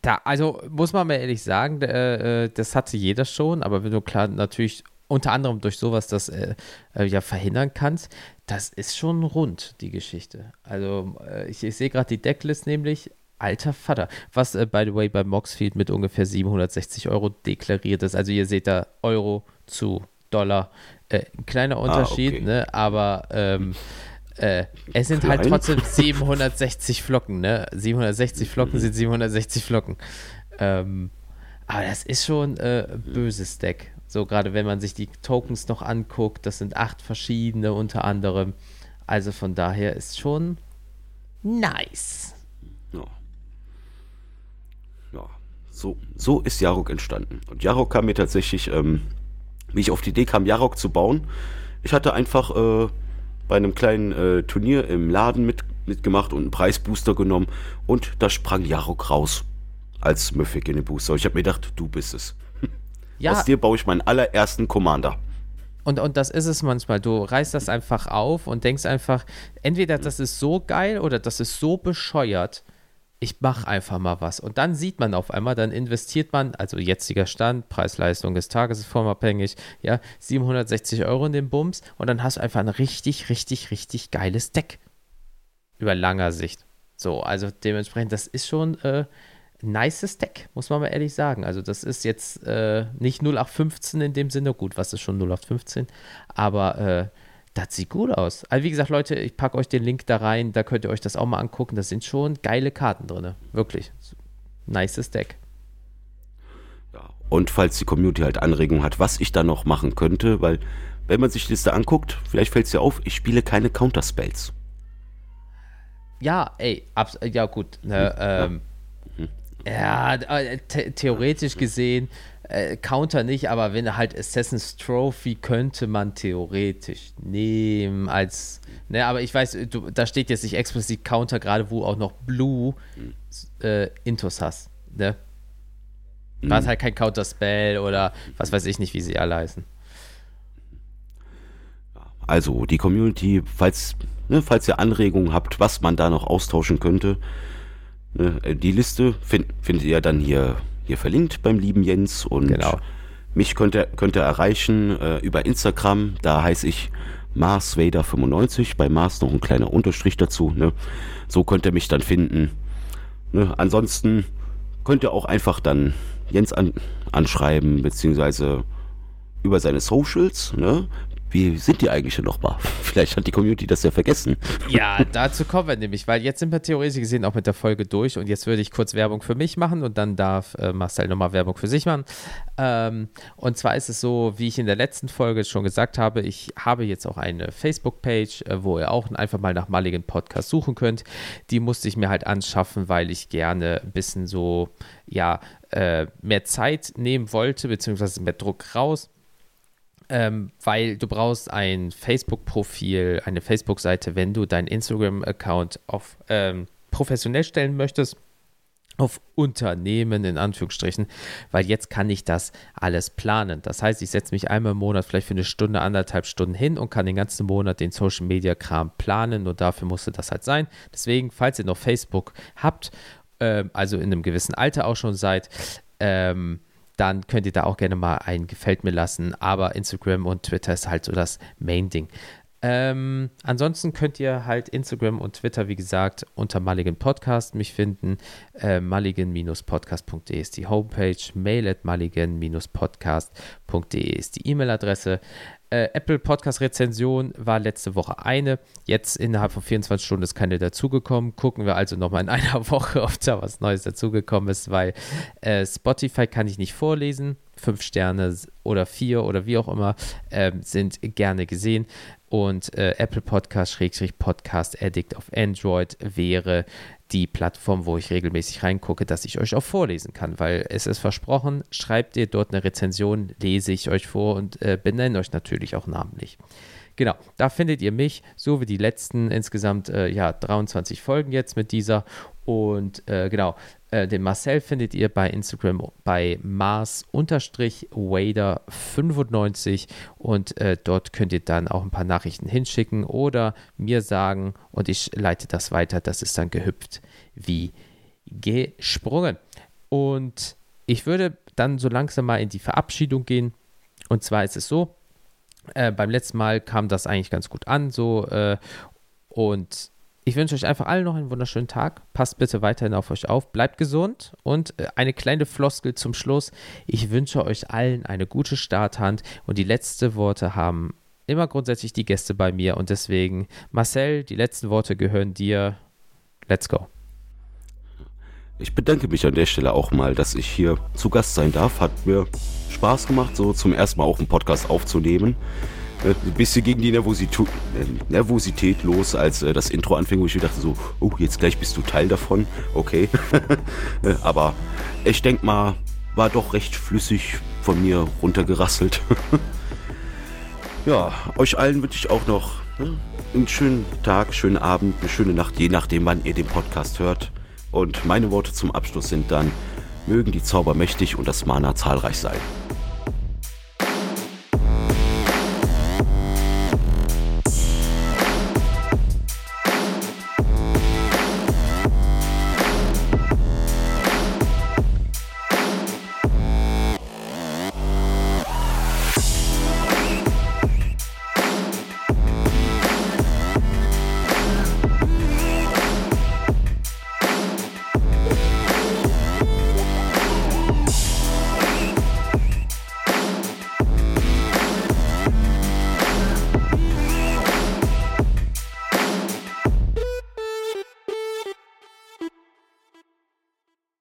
Da, also muss man mal ehrlich sagen, äh, äh, das hatte jeder schon, aber wenn du klar natürlich unter anderem durch sowas das äh, äh, ja verhindern kannst, das ist schon rund, die Geschichte. Also äh, ich, ich sehe gerade die Decklist nämlich, alter Vater, was äh, by the way bei Moxfield mit ungefähr 760 Euro deklariert ist. Also ihr seht da Euro zu Dollar. Äh, ein kleiner ah, Unterschied, ah, okay. ne? aber ähm, äh, es sind halt Klein. halt trotzdem 760 Flocken, ne? 760 Flocken mhm. sind 760 Flocken. Ähm, aber das ist schon äh, böses Deck. So gerade wenn man sich die Tokens noch anguckt, das sind acht verschiedene unter anderem. Also von daher ist schon nice. Ja. Ja, so, so ist Jarok entstanden. Und Jarok kam mir tatsächlich, ähm, wie ich auf die Idee kam, Jarok zu bauen. Ich hatte einfach äh, bei einem kleinen äh, Turnier im Laden mit, mitgemacht und einen Preisbooster genommen und da sprang Jarok raus als Mythic in den Booster. Ich habe mir gedacht, du bist es. Ja. Aus dir baue ich meinen allerersten Commander. Und, und das ist es manchmal. Du reißt das einfach auf und denkst einfach, entweder das ist so geil oder das ist so bescheuert, ich mache einfach mal was. Und dann sieht man auf einmal, dann investiert man, also jetziger Stand, Preis-Leistung des Tages ist formabhängig, ja, 760 Euro in den Bums und dann hast du einfach ein richtig, richtig, richtig geiles Deck. Über langer Sicht. So, also dementsprechend, das ist schon äh, nices Deck, muss man mal ehrlich sagen. Also das ist jetzt äh, nicht 0815 in dem Sinne, gut, was ist schon 0815, aber äh, das sieht gut aus. Also wie gesagt, Leute, ich packe euch den Link da rein, da könnt ihr euch das auch mal angucken. Da sind schon geile Karten drin, wirklich. Nices Deck. Ja, und falls die Community halt Anregungen hat, was ich da noch machen könnte, weil wenn man sich die Liste anguckt, vielleicht fällt es dir auf, ich spiele keine Counterspells. Ja, ey, ja gut. Ne, ähm, ja, äh, theoretisch gesehen, äh, Counter nicht, aber wenn halt Assassin's Trophy könnte man theoretisch nehmen als, ne, aber ich weiß, du, da steht jetzt nicht explizit Counter, gerade wo auch noch Blue äh, Intus hast, ne? Mhm. War es halt kein Counter-Spell oder was weiß ich nicht, wie sie alle heißen. Also die Community, falls, ne, falls ihr Anregungen habt, was man da noch austauschen könnte, die Liste find, findet ihr dann hier, hier verlinkt beim lieben Jens und genau. mich könnt ihr, könnt ihr erreichen äh, über Instagram, da heiße ich MarsVader95, bei Mars noch ein kleiner Unterstrich dazu, ne? so könnt ihr mich dann finden. Ne? Ansonsten könnt ihr auch einfach dann Jens an, anschreiben, beziehungsweise über seine Socials, ne? Wie sind die eigentlich noch mal? Vielleicht hat die Community das ja vergessen. Ja, dazu kommen wir nämlich, weil jetzt sind wir theoretisch gesehen auch mit der Folge durch und jetzt würde ich kurz Werbung für mich machen und dann darf äh, Marcel nochmal Werbung für sich machen. Ähm, und zwar ist es so, wie ich in der letzten Folge schon gesagt habe, ich habe jetzt auch eine Facebook-Page, äh, wo ihr auch einfach mal nach Mulligan Podcast suchen könnt. Die musste ich mir halt anschaffen, weil ich gerne ein bisschen so, ja, äh, mehr Zeit nehmen wollte, beziehungsweise mehr Druck raus ähm, weil du brauchst ein Facebook-Profil, eine Facebook-Seite, wenn du deinen Instagram-Account auf ähm, professionell stellen möchtest auf Unternehmen in Anführungsstrichen, weil jetzt kann ich das alles planen. Das heißt, ich setze mich einmal im Monat vielleicht für eine Stunde, anderthalb Stunden hin und kann den ganzen Monat den Social Media Kram planen und dafür musste das halt sein. Deswegen, falls ihr noch Facebook habt, äh, also in einem gewissen Alter auch schon seid, ähm, dann könnt ihr da auch gerne mal ein Gefällt mir lassen. Aber Instagram und Twitter ist halt so das Main-Ding. Ähm, ansonsten könnt ihr halt Instagram und Twitter, wie gesagt, unter Mulligan Podcast mich finden. Äh, mulligan-podcast.de ist die Homepage. Mail at mulligan-podcast.de ist die E-Mail-Adresse. Äh, Apple Podcast Rezension war letzte Woche eine. Jetzt innerhalb von 24 Stunden ist keine dazugekommen. Gucken wir also nochmal in einer Woche, ob da was Neues dazugekommen ist, weil äh, Spotify kann ich nicht vorlesen. Fünf Sterne oder vier oder wie auch immer äh, sind gerne gesehen. Und äh, Apple Podcast, Schrägstrich Podcast Addict auf Android wäre die Plattform, wo ich regelmäßig reingucke, dass ich euch auch vorlesen kann, weil es ist versprochen, schreibt ihr dort eine Rezension, lese ich euch vor und äh, benenne euch natürlich auch namentlich. Genau, da findet ihr mich, so wie die letzten insgesamt äh, ja, 23 Folgen jetzt mit dieser. Und äh, genau, äh, den Marcel findet ihr bei Instagram bei Mars-Wader95 und äh, dort könnt ihr dann auch ein paar Nachrichten hinschicken oder mir sagen und ich leite das weiter. Das ist dann gehüpft wie gesprungen. Und ich würde dann so langsam mal in die Verabschiedung gehen. Und zwar ist es so, äh, beim letzten Mal kam das eigentlich ganz gut an, so äh, und ich wünsche euch einfach allen noch einen wunderschönen Tag. Passt bitte weiterhin auf euch auf. Bleibt gesund. Und äh, eine kleine Floskel zum Schluss. Ich wünsche euch allen eine gute Starthand. Und die letzten Worte haben immer grundsätzlich die Gäste bei mir. Und deswegen, Marcel, die letzten Worte gehören dir. Let's go. Ich bedanke mich an der Stelle auch mal, dass ich hier zu Gast sein darf. Hat mir Spaß gemacht, so zum ersten Mal auch einen Podcast aufzunehmen. Äh, ein bisschen gegen die Nervosität, äh, Nervosität los, als äh, das Intro anfing, wo ich dachte so, oh, jetzt gleich bist du Teil davon. Okay. Aber ich denke mal, war doch recht flüssig von mir runtergerasselt. ja, euch allen wünsche ich auch noch ne, einen schönen Tag, schönen Abend, eine schöne Nacht, je nachdem, wann ihr den Podcast hört. Und meine Worte zum Abschluss sind dann, mögen die Zauber mächtig und das Mana zahlreich sein.